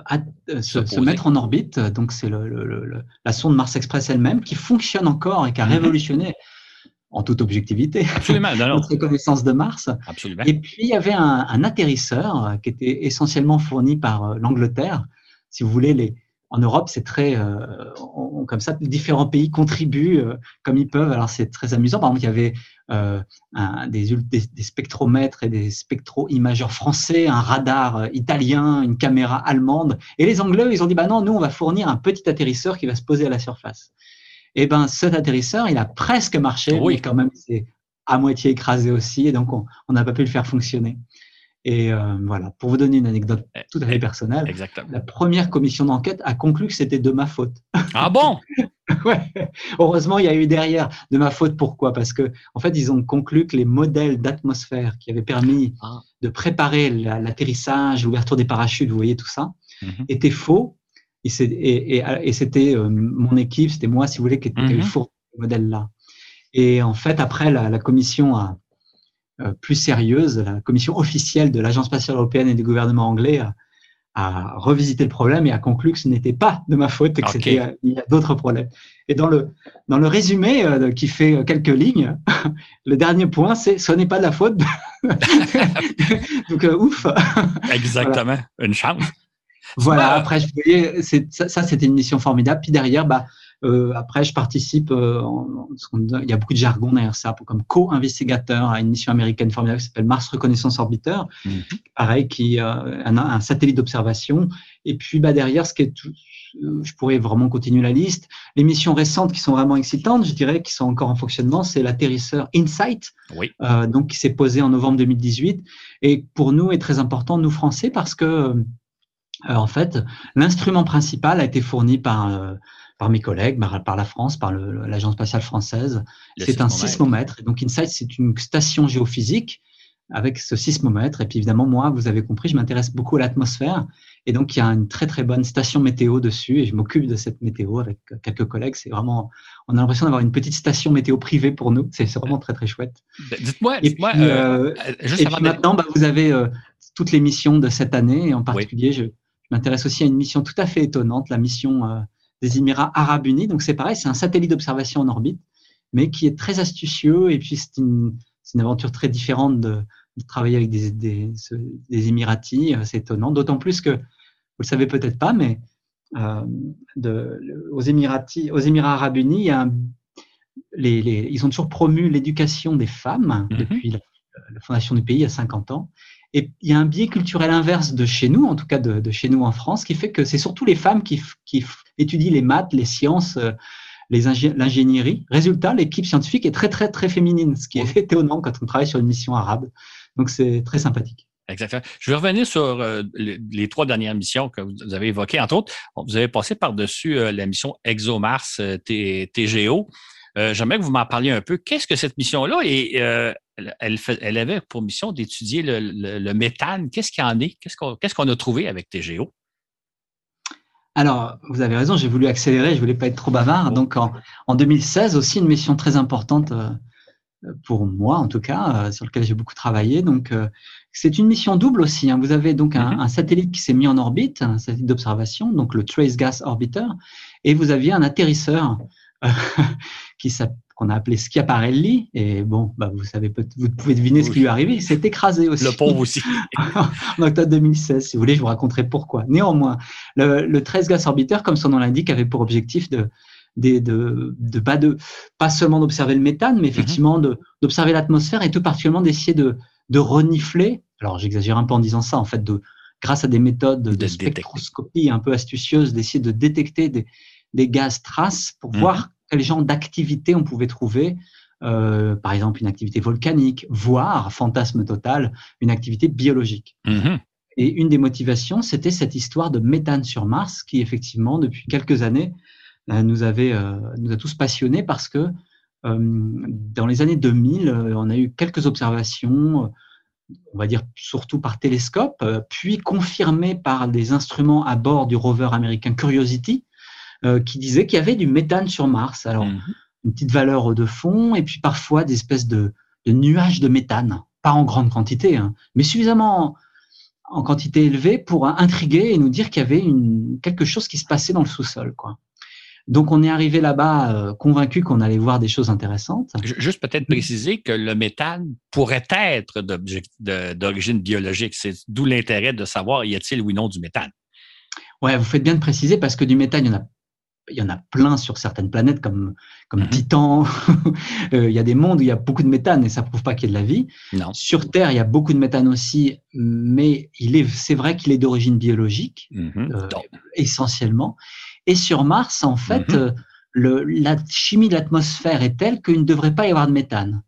euh, se, mettre en orbite. Donc, c'est le, la sonde Mars Express elle-même qui fonctionne encore et qui a mhm. révolutionné en toute objectivité notre connaissance de Mars. Et puis, il y avait un, atterrisseur qui était essentiellement fourni par euh, l'Angleterre. si vous voulez, les, en Europe, c'est très, comme ça, différents pays contribuent comme ils peuvent. Alors c'est très amusant. Par exemple, il y avait un, des, des, spectromètres et des spectro-imageurs français, un radar italien, une caméra allemande. Et les Anglais, ils ont dit, bah non, nous, on va fournir un petit atterrisseur qui va se poser à la surface. Et eh ben, cet atterrisseur, il a presque marché, oui. mais quand même, c'est à moitié écrasé aussi, et donc on n'a pas pu le faire fonctionner. Et euh, voilà, pour vous donner une anecdote eh, tout à fait eh, personnelle, la première commission d'enquête a conclu que c'était de ma faute. Ah bon? Ouais. Heureusement, il y a eu derrière de ma faute. Pourquoi? Parce que en fait, ils ont conclu que les modèles d'atmosphère qui avaient permis ah. de préparer l'atterrissage, l'ouverture des parachutes, vous voyez tout ça, mhm. étaient faux. Et, et, c'était euh, mon équipe, c'était moi, si vous voulez, qui, était mm -hmm. ces modèles-là. Et en fait, après, la, commission euh, plus sérieuse, la commission officielle de l'Agence spatiale européenne et du gouvernement anglais a, revisité le problème et a conclu que ce n'était pas de ma faute et que c'était euh, il y a d'autres problèmes. Et dans le dans le résumé euh, qui fait quelques lignes, le dernier point c'est ce n'est pas de la faute. Donc ouf. Exactement, une chance. Voilà. Après, je voyais, ça, ça c'était une mission formidable. Puis derrière, bah euh, après, je participe, euh, il y a beaucoup de jargon derrière ça, comme co-investigateur à une mission américaine formidable qui s'appelle Mars Reconnaissance Orbiter, mhm. pareil, qui euh, un, un satellite d'observation. Et puis bah, derrière, ce qui est je pourrais vraiment continuer la liste. Les missions récentes qui sont vraiment excitantes, je dirais, qui sont encore en fonctionnement, c'est l'atterrisseur InSight, oui. euh, donc qui s'est posé en novembre 2018, et pour nous est très important, nous Français, parce que euh, en fait, l'instrument principal a été fourni par euh, par mes collègues, par, la France, par l'Agence spatiale française. C'est un sismomètre. donc InSight, c'est une station géophysique avec ce sismomètre. Et puis évidemment, moi, vous avez compris, je m'intéresse beaucoup à l'atmosphère. Et donc, il y a une très très bonne station météo dessus. Et je m'occupe de cette météo avec quelques collègues. C'est vraiment, on a l'impression d'avoir une petite station météo privée pour nous. C'est vraiment très très chouette. Ben, dites-moi, et puis, euh, euh, maintenant, bah, vous avez euh, toutes les missions de cette année. Et en particulier, je, m'intéresse aussi à une mission tout à fait étonnante, la mission des Émirats arabes unis. Donc c'est pareil, c'est un satellite d'observation en orbite, mais qui est très astucieux. Et puis c'est une, une, aventure très différente de, de travailler avec des, des, des Émiratis. C'est étonnant, d'autant plus que, vous le savez peut-être pas, mais euh, de, aux, Émiratis, aux Émirats arabes unis, il y a un, les, les, ils ont toujours promu l'éducation des femmes mm-hmm. depuis la, la, fondation du pays il y a 50 ans. Et il y a un biais culturel inverse de chez nous, en tout cas de, de chez nous en France, qui fait que c'est surtout les femmes qui, qui, étudie les maths, les sciences, euh, l'ingénierie. Résultat, l'équipe scientifique est très, très, très féminine, ce qui est étonnant quand on travaille sur une mission arabe. Donc, c'est très sympathique. Exactement. Je vais revenir sur euh, les, trois dernières missions que vous avez évoquées. Entre autres, vous avez passé par-dessus euh, la mission ExoMars TGO. J'aimerais que vous m'en parliez un peu. Qu'est-ce que cette mission-là? Et elle, avait pour mission d'étudier le, méthane. Qu'est-ce qu'il y en est? Qu'est-ce qu'on a trouvé avec TGO? Alors, vous avez raison, j'ai voulu accélérer, je voulais pas être trop bavard. Donc, en, 2016, aussi une mission très importante euh, pour moi, en tout cas, euh, sur laquelle j'ai beaucoup travaillé. Donc, euh, c'est une mission double aussi. Hein. Vous avez donc un, mm-hmm. un satellite qui s'est mis en orbite, un satellite d'observation, donc le Trace Gas Orbiter, et vous aviez un atterrisseur qui s'appelle qu'on a appelé Schiaparelli. Et bon, bah, vous savez, vous pouvez deviner ce qui lui est arrivé. Il s'est écrasé aussi. Le pauvre aussi. en octobre 2016, si vous voulez, je vous raconterai pourquoi. Néanmoins, le, le 13 gas orbiter, comme son nom l'indique, avait pour objectif de, de, de, de, pas, de pas seulement d'observer le méthane, mais effectivement mm-hmm. d'observer l'atmosphère et tout particulièrement d'essayer de, de renifler. Alors, j'exagère un peu en disant ça, en fait, de, grâce à des méthodes de, spectroscopie un peu astucieuses, d'essayer de détecter des, des gaz traces pour mm-hmm. voir quel genre d'activité on pouvait trouver, euh, par exemple une activité volcanique, voire, fantasme total, une activité biologique. Mm-hmm. Et une des motivations, c'était cette histoire de méthane sur Mars, qui effectivement, depuis quelques années, euh, nous avait, euh, nous a tous passionnés parce que dans les années 2000, on a eu quelques observations, on va dire surtout par télescope, puis confirmées par des instruments à bord du rover américain Curiosity, euh, qui disait qu'il y avait du méthane sur Mars. Alors, mhm. une petite valeur de fond, et puis parfois des espèces de, nuages de méthane, pas en grande quantité, hein, mais suffisamment en, quantité élevée pour intriguer et nous dire qu'il y avait une, quelque chose qui se passait dans le sous-sol. quoi. Donc, on est arrivé là-bas euh, convaincu qu'on allait voir des choses intéressantes. Juste peut-être préciser que le méthane pourrait être d'origine biologique. C'est d'où l'intérêt de savoir y a-t-il ou non du méthane. Ouais, vous faites bien de préciser parce que du méthane, il y en a il y en a plein sur certaines planètes comme, comme mhm. Titan. Euh, il y a des mondes où il y a beaucoup de méthane et ça prouve pas qu'il y a de la vie. Non. Sur Terre, il y a beaucoup de méthane aussi, mais il est, c'est vrai qu'il est d'origine biologique, mhm. euh, essentiellement. Et sur Mars, en fait, mhm. euh, le, la chimie de l'atmosphère est telle qu'il ne devrait pas y avoir de méthane.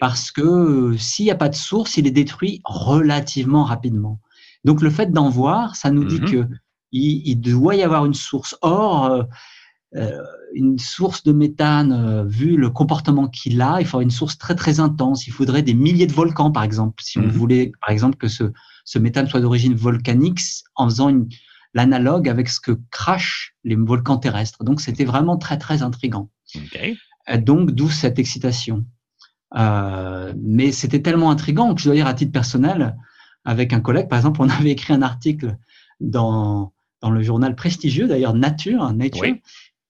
Parce que s'il n'y a pas de source, il est détruit relativement rapidement. Donc le fait d'en voir, ça nous dit que il, doit y avoir une source. Or, euh, une source de méthane, euh, vu le comportement qu'il a, il faudrait une source très très intense. Il faudrait des milliers de volcans, par exemple, si on mhm. voulait, par exemple, que ce, ce méthane soit d'origine volcanique, en faisant l'analogue avec ce que crachent les volcans terrestres. Donc, c'était vraiment très très intrigant. Euh, donc, d'où cette excitation. Euh, mais c'était tellement intrigant que je dois dire à titre personnel, avec un collègue, par exemple, on avait écrit un article dans dans le journal prestigieux d'ailleurs Nature, Nature,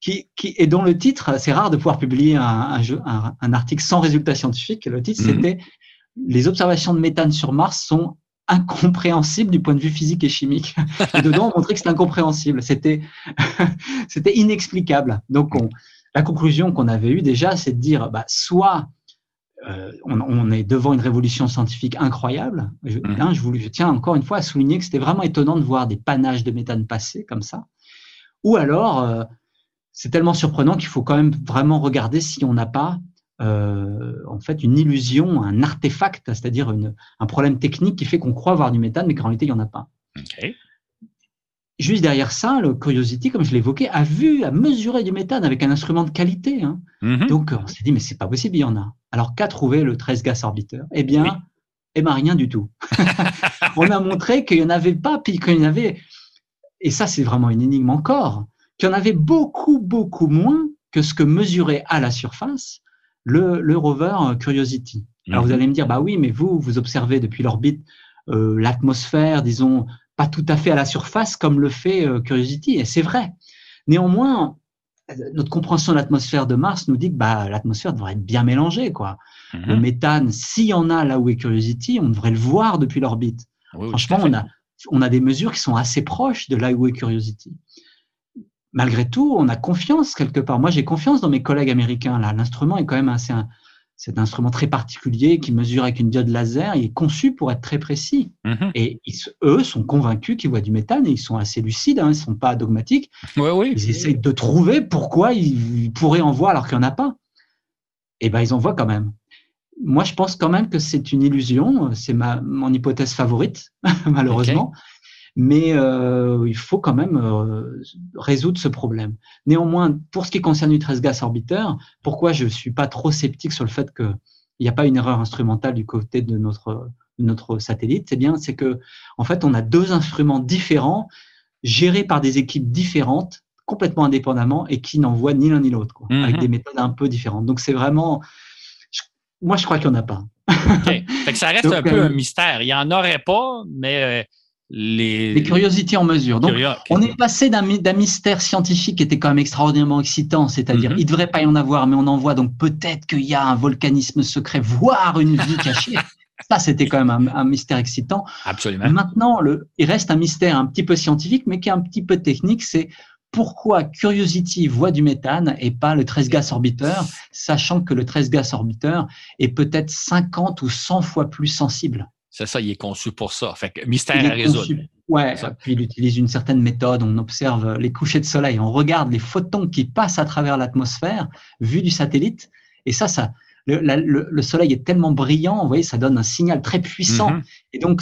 qui, qui, et dont le titre, c'est rare de pouvoir publier un, un, un, article sans résultat scientifique. Le titre, mhm. c'était Les observations de méthane sur Mars sont incompréhensibles du point de vue physique et chimique. Et dedans, on montrait que c'était incompréhensible. C'était, c'était inexplicable. Donc, on, la conclusion qu'on avait eue déjà, c'est de dire, bah, soit euh, on, on, est devant une révolution scientifique incroyable. Je, mhm. hein, je tiens encore une fois à souligner que c'était vraiment étonnant de voir des panaches de méthane passer comme ça. Ou alors, euh, c'est tellement surprenant qu'il faut quand même vraiment regarder si on n'a pas euh, en fait une illusion, un artefact, c'est-à-dire un problème technique qui fait qu'on croit voir du méthane, mais qu'en réalité, il n'y en a pas. Juste derrière ça, le Curiosity, comme je l'évoquais, a vu, a mesuré du méthane avec un instrument de qualité. Hein. Mm-hmm. Donc, on s'est dit, mais c'est pas possible, il y en a. Alors, qu'a trouvé le 13 gas orbiteur Eh bien, eh ben, rien du tout. on a montré qu'il n'y en avait pas, puis qu'il y en avait, et ça, c'est vraiment une énigme encore, qu'il y en avait beaucoup, beaucoup moins que ce que mesurait à la surface le, rover euh, Curiosity. Alors vous mhm. allez me dire, bah oui, mais vous, vous observez depuis l'orbite euh, l'atmosphère, disons, pas tout à fait à la surface comme le fait euh, Curiosity, et c'est vrai. Néanmoins, notre compréhension de l'atmosphère de Mars nous dit que bah, l'atmosphère devrait être bien mélangée. Quoi. Mhm. Le méthane, s'il y en a là où est Curiosity, on devrait le voir depuis l'orbite. Franchement, on a, on a des mesures qui sont assez proches de là où est Curiosity malgré tout, on a confiance quelque part. Moi, j'ai confiance dans mes collègues américains. Là, l'instrument est quand même assez un, c'est un instrument très particulier qui mesure avec une diode laser. Il est conçu pour être très précis. Mm-hmm. Et eux sont convaincus qu'ils voient du méthane et ils sont assez lucides. Hein, ils ne sont pas dogmatiques. oui. Ils essayent de trouver pourquoi ils, pourraient en voir alors qu'il n'y en a pas. Et eh ben, ils en voient quand même. Moi, je pense quand même que c'est une illusion. C'est ma mon hypothèse favorite, malheureusement mais euh, il faut quand même euh, résoudre ce problème. Néanmoins, pour ce qui concerne le 13 gas orbiteur, pourquoi je suis pas trop sceptique sur le fait qu'il n'y a pas une erreur instrumentale du côté de notre, notre satellite, c'est bien, c'est que en fait, on a deux instruments différents gérés par des équipes différentes complètement indépendamment et qui n'envoient ni l'un ni l'autre, mm-hmm. avec des méthodes un peu différentes. Donc c'est vraiment, moi je crois qu'il n'y en a pas. Fait que ça reste un peu un euh, mystère. Il n'y en aurait pas, mais les... curiosités en mesure. Donc, on est passé d'un mystère scientifique qui était quand même extraordinairement excitant, c'est-à-dire mhm. il ne devrait pas y en avoir, mais on en voit, donc peut-être qu'il y a un volcanisme secret, voire une vie cachée. Ça, c'était quand même un, mystère excitant. Absolument. Maintenant, le, il reste un mystère un petit peu scientifique, mais qui est un petit peu technique, c'est pourquoi Curiosity voit du méthane et pas le 13 gas orbiteur, sachant que le 13 gas orbiteur est peut-être 50 ou 100 fois plus sensible. C'est ça, il est conçu pour ça. Fait que mystère à résoudre. Ouais, puis il utilise une certaine méthode. On observe les couchers de soleil, on regarde les photons qui passent à travers l'atmosphère, vu du satellite. Et ça, ça, le, soleil est tellement brillant, vous voyez, ça donne un signal très puissant. Mm-hmm. Et donc,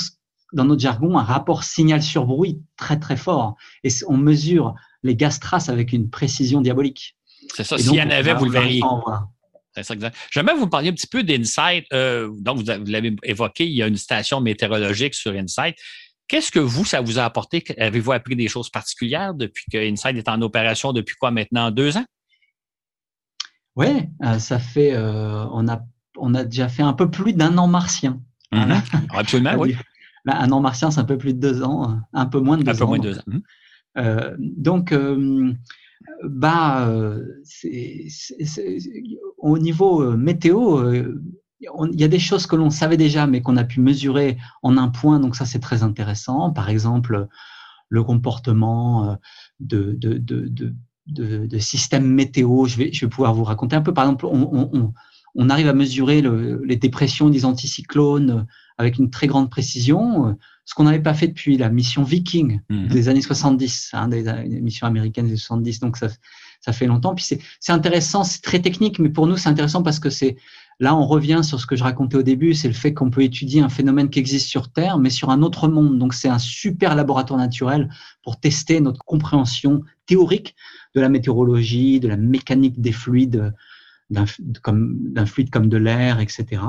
dans notre jargon, un rapport signal sur bruit très très fort. Et on mesure les gaz traces avec une précision diabolique. C'est ça. S'il y en avait, vous le verriez. J'aimerais vous parler un petit peu d'Insight. Euh, donc, vous, l'avez évoqué, il y a une station météorologique sur Insight. Qu'est-ce que vous, ça vous a apporté? Avez-vous appris des choses particulières depuis que Insight est en opération depuis quoi maintenant? Deux ans? Oui, euh, ça fait, euh, on, a, on a déjà fait un peu plus d'un an martien. Mm-hmm. Absolument, oui. Un an martien, c'est un peu plus de deux ans, un peu moins de deux un Peu moins de deux ans. Donc, bah, au niveau euh, météo, euh, il y a des choses que l'on savait déjà, mais qu'on a pu mesurer en un point. Donc ça, c'est très intéressant. Par exemple, le comportement de, de, de, de, systèmes météo. Je vais, je vais pouvoir vous raconter un peu. Par exemple, on, on, on arrive à mesurer le, les dépressions des anticyclones avec une très grande précision, ce qu'on n'avait pas fait depuis la mission Viking mhm. des années 70, hein, des, missions américaines des 70. Donc ça, ça fait longtemps. Puis c'est intéressant, c'est très technique, mais pour nous c'est intéressant parce que c'est là on revient sur ce que je racontais au début, c'est le fait qu'on peut étudier un phénomène qui existe sur Terre, mais sur un autre monde. Donc c'est un super laboratoire naturel pour tester notre compréhension théorique de la météorologie, de la mécanique des fluides, d'un fluide comme de l'air, etc.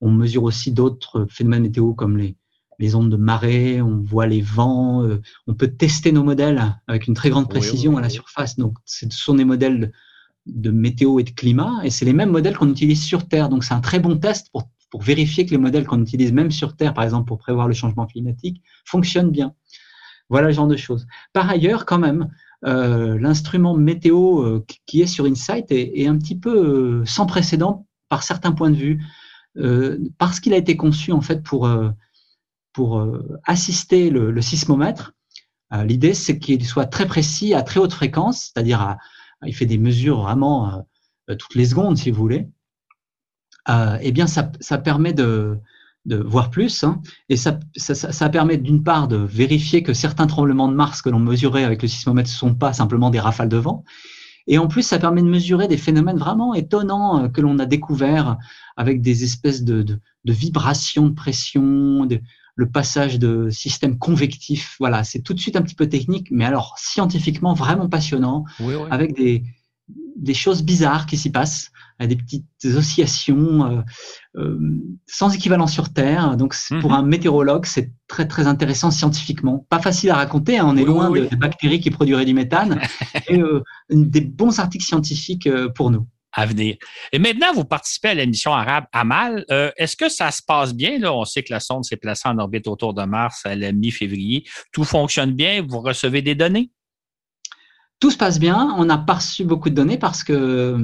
On mesure aussi d'autres phénomènes météo comme les, les ondes de marée, on voit les vents, euh, on peut tester nos modèles avec une très grande précision à la surface. Donc, ce sont des modèles de, météo et de climat, et c'est les mêmes modèles qu'on utilise sur Terre. Donc, c'est un très bon test pour, pour vérifier que les modèles qu'on utilise même sur Terre, par exemple pour prévoir le changement climatique, fonctionnent bien. Voilà le genre de choses. Par ailleurs, quand même, euh, l'instrument météo euh, qui est sur Insight est, est un petit peu sans précédent par certains points de vue. Parce qu'il a été conçu en fait pour, pour euh, assister le, sismomètre. L'idée, c'est qu'il soit très précis à très haute fréquence, c'est-à-dire il fait des mesures vraiment toutes les secondes, si vous voulez. eh bien, ça, permet de, voir plus, hein, et ça, permet d'une part de vérifier que certains tremblements de Mars que l'on mesurait avec le sismomètre ne sont pas simplement des rafales de vent, et en plus, ça permet de mesurer des phénomènes vraiment étonnants que l'on a découverts avec des espèces de, vibrations de pression, le passage de systèmes convectifs. Voilà, c'est tout de suite un petit peu technique, mais alors scientifiquement vraiment passionnant, avec des, des choses bizarres qui s'y passent, des petites oscillations euh, euh, sans équivalent sur Terre. Donc, pour mhm. un météorologue, c'est très très intéressant scientifiquement. Pas facile à raconter, hein, on est loin des bactéries qui produiraient du méthane, et euh, des bons articles scientifiques pour nous à venir. Et maintenant, vous participez à la mission arabe Amal. Euh, est-ce que ça se passe bien? Là? On sait que la sonde s'est placée en orbite autour de Mars à la mi-février. Tout fonctionne bien? Vous recevez des données? Tout se passe bien. On n'a pas reçu beaucoup de données parce que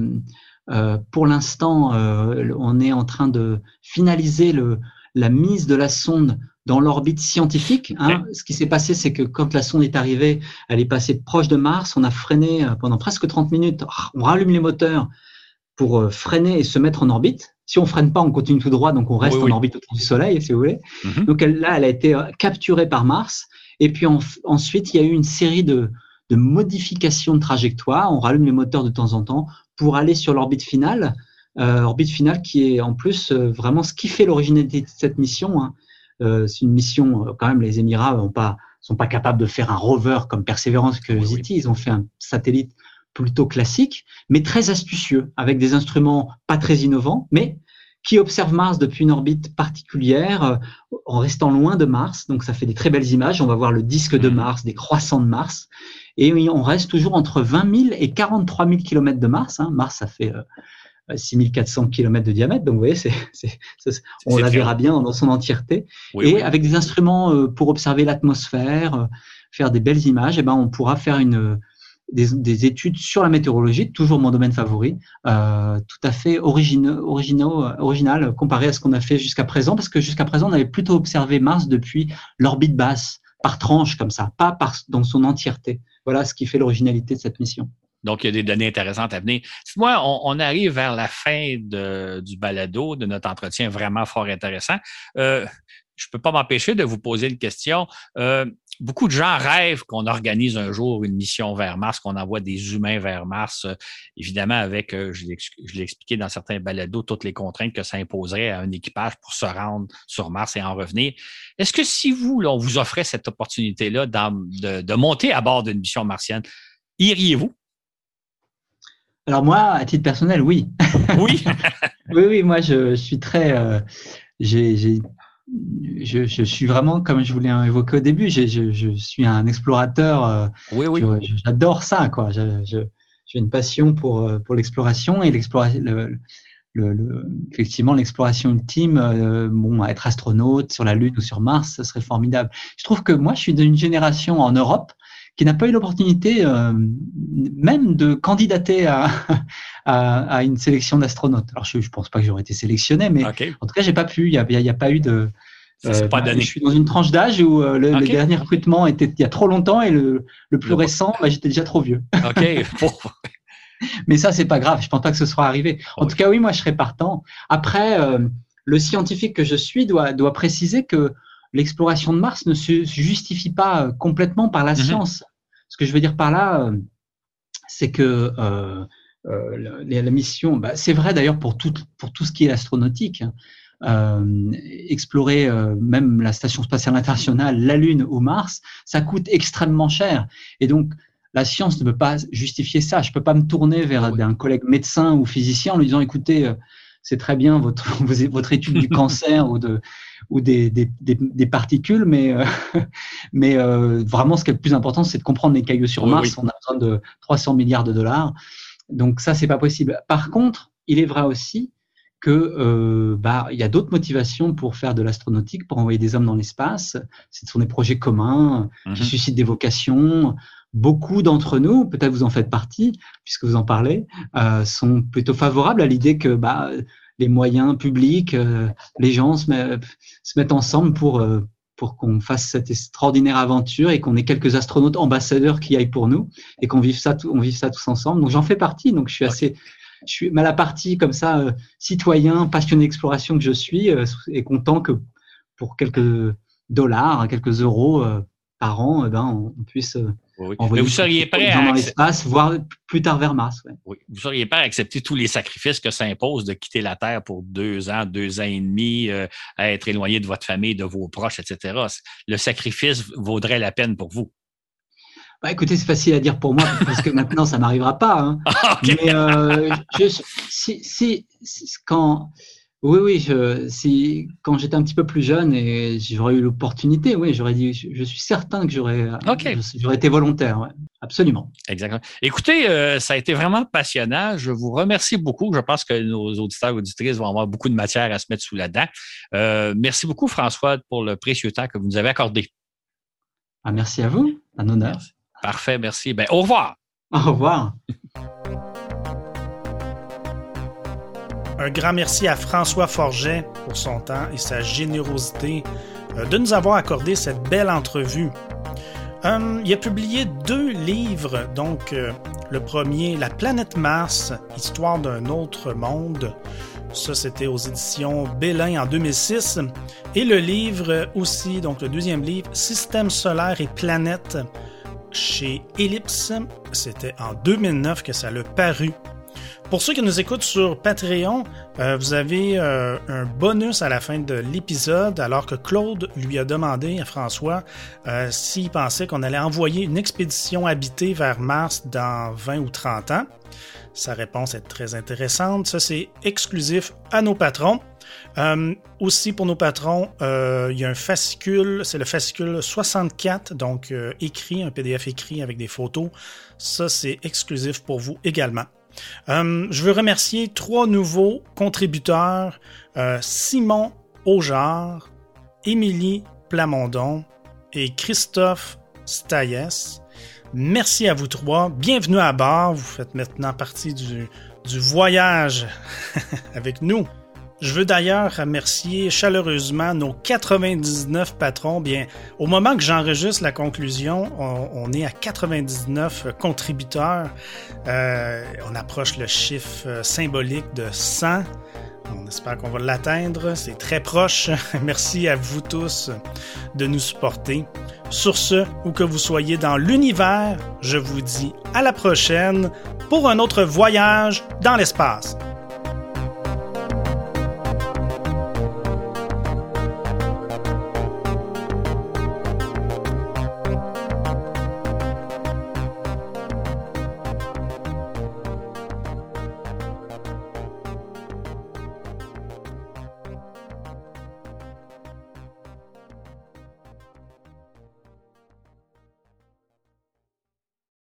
euh, pour l'instant, euh, on est en train de finaliser le, la mise de la sonde dans l'orbite scientifique. Hein. Ce qui s'est passé, c'est que quand la sonde est arrivée, elle est passée proche de Mars. On a freiné pendant presque 30 minutes. On rallume les moteurs pour euh, freiner et se mettre en orbite. Si on freine pas, on continue tout droit, donc on reste en orbite autour du Soleil, si vous voulez. Mhm. Donc elle, là, elle a été euh, capturée par Mars. Et puis ensuite, il y a eu une série de, de, modifications de trajectoire. On rallume les moteurs de temps en temps pour aller sur l'orbite finale. Euh, orbite finale qui est en plus euh, vraiment ce qui fait l'originalité de cette mission. Hein. Euh, c'est une mission, quand même, les Émirats ne pas, sont pas capables de faire un rover comme Perseverance Curiosity. Ils ont fait un satellite plutôt classique, mais très astucieux, avec des instruments pas très innovants, mais qui observent Mars depuis une orbite particulière, euh, en restant loin de Mars. Donc ça fait des très belles images. On va voir le disque de mmh. Mars, des croissants de Mars. Et on reste toujours entre 20 000 et 43 000 km de Mars. Hein. Mars, ça fait 6400 euh, km de diamètre. Donc vous voyez, on la verra bien dans son entièreté. et avec des instruments euh, pour observer l'atmosphère, faire des belles images, et eh ben, on pourra faire une des, études sur la météorologie, toujours mon domaine favori, euh, tout à fait originaux, originaux, original comparé à ce qu'on a fait jusqu'à présent, parce que jusqu'à présent, on avait plutôt observé Mars depuis l'orbite basse, par tranche comme ça, pas dans son entièreté. Voilà ce qui fait l'originalité de cette mission. Donc, il y a des données intéressantes à venir. Moi, on, arrive vers la fin du balado, de notre entretien vraiment fort intéressant. Euh, je ne peux pas m'empêcher de vous poser une question. Euh, beaucoup de gens rêvent qu'on organise un jour une mission vers Mars, qu'on envoie des humains vers Mars, euh, évidemment avec, euh, je l'ai expliqué dans certains balados, toutes les contraintes que ça imposerait à un équipage pour se rendre sur Mars et en revenir. Est-ce que si vous, on vous offrait cette opportunité-là de, de monter à bord d'une mission martienne, iriez-vous? Alors moi, à titre personnel, oui. Oui. oui, oui, moi je, suis très, euh, j'ai je, je, suis vraiment, comme je voulais évoquer au début, je, je, je suis un explorateur. Euh, oui, oui. J'adore ça, quoi. J'ai une passion pour, euh, pour l'exploration et l'exploration. Le, le, effectivement, l'exploration ultime, euh, bon, être astronaute sur la Lune ou sur Mars, ce serait formidable. Je trouve que moi, je suis d'une génération en Europe qui n'a pas eu l'opportunité euh, même de candidater à, à, à une sélection d'astronautes. Alors, je ne pense pas que j'aurais été sélectionné, mais en tout cas, j'ai pas pu. Il n'y a, a, pas eu de, Euh, bah, je suis dans une tranche d'âge où euh, le, dernier recrutement était il y a trop longtemps et le, le plus récent, bah, j'étais déjà trop vieux. Ok. Mais ça, c'est pas grave. Je pense pas que ce soit arrivé. En tout cas, oui, moi, je serais partant. Après, le scientifique que je suis doit, doit préciser que l'exploration de Mars ne se justifie pas complètement par la mhm. science. Ce que je veux dire par là, c'est que la, mission, bah, c'est vrai d'ailleurs pour tout, pour tout ce qui est astronautique. Hein. Euh, explorer euh, même la station spatiale internationale, la Lune ou Mars, ça coûte extrêmement cher. Et donc, la science ne peut pas justifier ça. Je ne peux pas me tourner vers un collègue médecin ou physicien en lui disant, écoutez, euh, c'est très bien votre, votre étude du cancer ou, de, ou des, des, des, particules, mais, mais vraiment, ce qui est le plus important, c'est de comprendre les cailloux sur Mars. On a besoin de 300 milliards de dollars. Donc ça, c'est pas possible. Par contre, il est vrai aussi que euh, bah, il y a d'autres motivations pour faire de l'astronautique, pour envoyer des hommes dans l'espace. Ce sont des projets communs qui mhm. suscitent des vocations. Beaucoup d'entre nous, peut-être vous en faites partie, puisque vous en parlez, euh, sont plutôt favorables à l'idée que bah, les moyens publics, euh, les gens se, se, mettent ensemble pour euh, pour qu'on fasse cette extraordinaire aventure et qu'on ait quelques astronautes ambassadeurs qui aillent pour nous et qu'on vive ça, on vive ça tous ensemble. Donc j'en fais partie. Donc je suis assez je suis à la partie comme ça, citoyen, passionné d'exploration que je suis, et content que pour quelques dollars, quelques euros par an, eh ben, on, puisse envoyer vous seriez prêt dans l'espace, voire plus tard vers Mars. Oui. Vous seriez prêt à accepter tous les sacrifices que ça impose de quitter la Terre pour deux ans, deux ans et demi, à être éloigné de votre famille, de vos proches, etc. Le sacrifice vaudrait la peine pour vous. Bah, écoutez, c'est facile à dire pour moi parce que maintenant ça m'arrivera pas. Hein. Mais euh, je, si, si, quand oui, oui, je, si quand j'étais un petit peu plus jeune et j'aurais eu l'opportunité, oui, j'aurais dit, je, suis certain que j'aurais, j'aurais été volontaire, ouais, absolument. Exactement. Écoutez, euh, ça a été vraiment passionnant. Je vous remercie beaucoup. Je pense que nos auditeurs et auditrices vont avoir beaucoup de matière à se mettre sous la dent. Euh, merci beaucoup, François, pour le précieux temps que vous nous avez accordé. Ah, merci à vous, un honneur. Parfait, merci. Ben, au revoir. Au revoir. Un grand merci à François Forget pour son temps et sa générosité euh, de nous avoir accordé cette belle entrevue. Euh, il a publié deux livres, donc euh, le premier, La planète Mars, Histoire d'un autre monde. Ça, c'était aux éditions Bélin en 2006. Et le livre aussi, donc le deuxième livre, Système solaire et planète, chez Ellipse. C'était en 2009 que ça l'a paru. Pour ceux qui nous écoutent sur Patreon, euh, vous avez euh, un bonus à la fin de l'épisode, alors que Claude lui a demandé à François euh, s'il pensait qu'on allait envoyer une expédition habitée vers Mars dans 20 ou 30 ans. Sa réponse est très intéressante. Ça, c'est exclusif à nos patrons. Euh, aussi pour nos patrons, euh, il y a un fascicule, c'est le fascicule 64, donc euh, écrit, un PDF écrit avec des photos. Ça, c'est exclusif pour vous également. Je veux remercier trois nouveaux contributeurs, Simon Aujar, Émilie Plamondon et Christophe Staillès. Merci à vous trois. Bienvenue à bord. Vous faites maintenant partie du voyage avec nous. Je veux d'ailleurs remercier chaleureusement nos 99 patrons. Bien, au moment que j'enregistre la conclusion, on, est à 99 contributeurs. Euh, on approche le chiffre euh, symbolique de 100. On espère qu'on va l'atteindre. C'est très proche. Merci à vous tous de nous supporter. Sur ce, où que vous soyez dans l'univers, je vous dis à la prochaine pour un autre voyage dans l'espace.